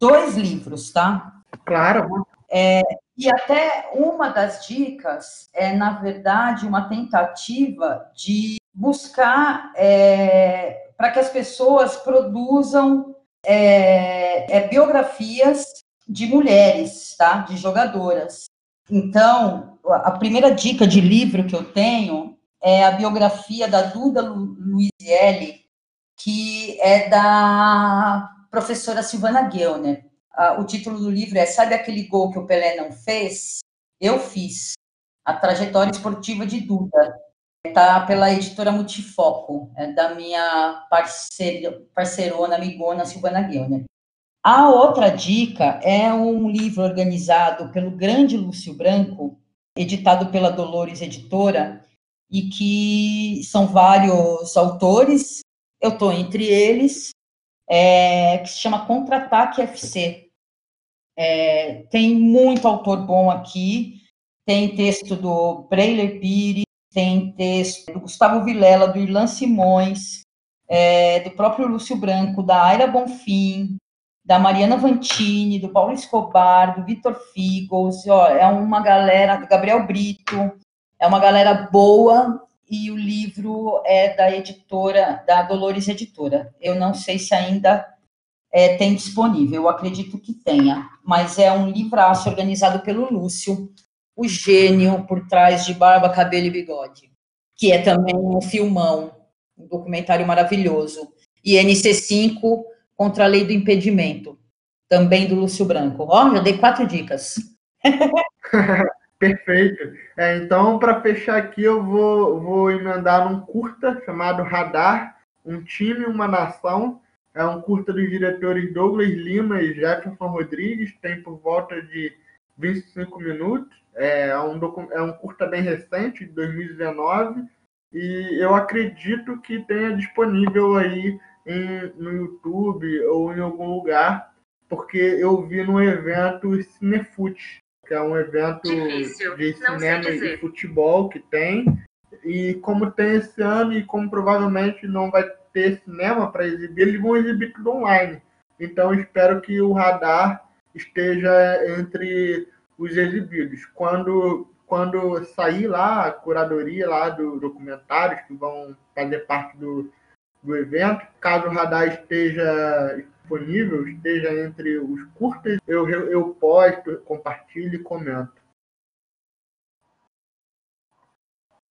dois livros, tá? Claro. É, e até uma das dicas é, na verdade, uma tentativa de buscar é, para que as pessoas produzam é, é, biografias de mulheres, tá? De jogadoras. Então, a primeira dica de livro que eu tenho é a biografia da Duda Luizelli, que é da professora Silvana Gellner. O título do livro é Sabe aquele gol que o Pelé não fez? Eu fiz. A trajetória esportiva de Duda. Está pela editora Multifoco, é da minha parceira, parceirona, amigona Silvana Gellner. A outra dica é um livro organizado pelo grande Lúcio Branco, editado pela Dolores Editora, e que são vários autores, eu estou entre eles, é, que se chama Contra-Ataque FC. É, tem muito autor bom aqui, tem texto do Breiler Pires, tem texto do Gustavo Vilela, do Irlan Simões, é, do próprio Lúcio Branco, da Aira Bonfim, da Mariana Vantini, do Paulo Escobar, do Vitor Figos, ó, é uma galera, do Gabriel Brito, é uma galera boa e o livro é da editora, da Dolores Editora. Eu não sei se ainda é, tem disponível, eu acredito que tenha, mas é um livraço organizado pelo Lúcio, o gênio por trás de Barba, Cabelo e Bigode, que é também um filmão, um documentário maravilhoso. E NC5 contra a lei do impedimento, também do Lúcio Branco. Ó, oh, já dei quatro dicas. Perfeito. É, então, para fechar aqui, eu vou, vou emendar num curta chamado Radar, Um Time, Uma Nação. É um curta dos diretores Douglas Lima e Jefferson Rodrigues, tem por volta de 25 minutos. É um, é um curta bem recente, de 2019, e eu acredito que tenha disponível aí em, no YouTube ou em algum lugar, porque eu vi no evento Cinefute, que é um evento Difícil. de cinema e futebol que tem. E como tem esse ano e como provavelmente não vai ter cinema para exibir, eles vão exibir tudo online. Então espero que o radar esteja entre os exibidos. Quando quando sair lá a curadoria lá do documentários que vão fazer parte do, do evento, caso o radar esteja disponível, esteja entre os curtas, eu, eu posto, compartilho e comento.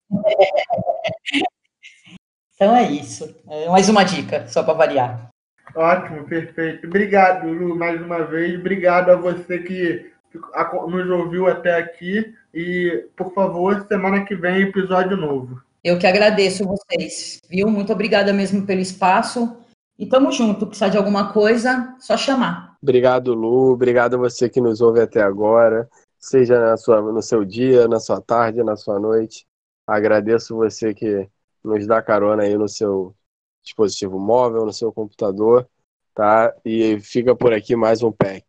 Então é isso. É mais uma dica, só para variar. Ótimo, perfeito. Obrigado, Lu, mais uma vez. Obrigado a você que nos ouviu até aqui. E, por favor, semana que vem, episódio novo. Eu que agradeço vocês, viu? Muito obrigada mesmo pelo espaço. E tamo junto. Precisar de alguma coisa, só chamar. Obrigado, Lu. Obrigado a você que nos ouve até agora. Seja na sua, no seu dia, na sua tarde, na sua noite. Agradeço você que nos dá carona aí no seu dispositivo móvel, no seu computador, tá? E fica por aqui mais um pack.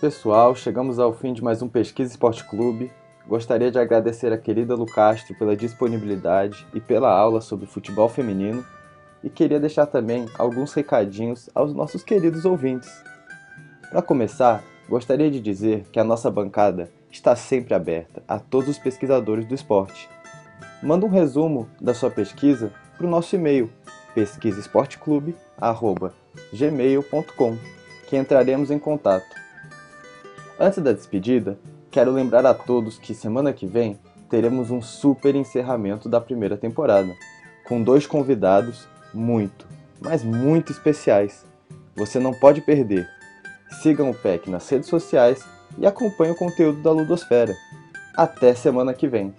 Pessoal, chegamos ao fim de mais um Pesquisa Esporte Clube. Gostaria de agradecer a querida Lu Castro pela disponibilidade e pela aula sobre futebol feminino e queria deixar também alguns recadinhos aos nossos queridos ouvintes. Para começar, gostaria de dizer que a nossa bancada está sempre aberta a todos os pesquisadores do esporte. Manda um resumo da sua pesquisa para o nosso e-mail pesquisaesporteclube@gmail.com, que entraremos em contato. Antes da despedida, quero lembrar a todos que semana que vem teremos um super encerramento da primeira temporada, com dois convidados muito, mas muito especiais. Você não pode perder. Sigam o PEC nas redes sociais e acompanhe o conteúdo da Ludosfera. Até semana que vem!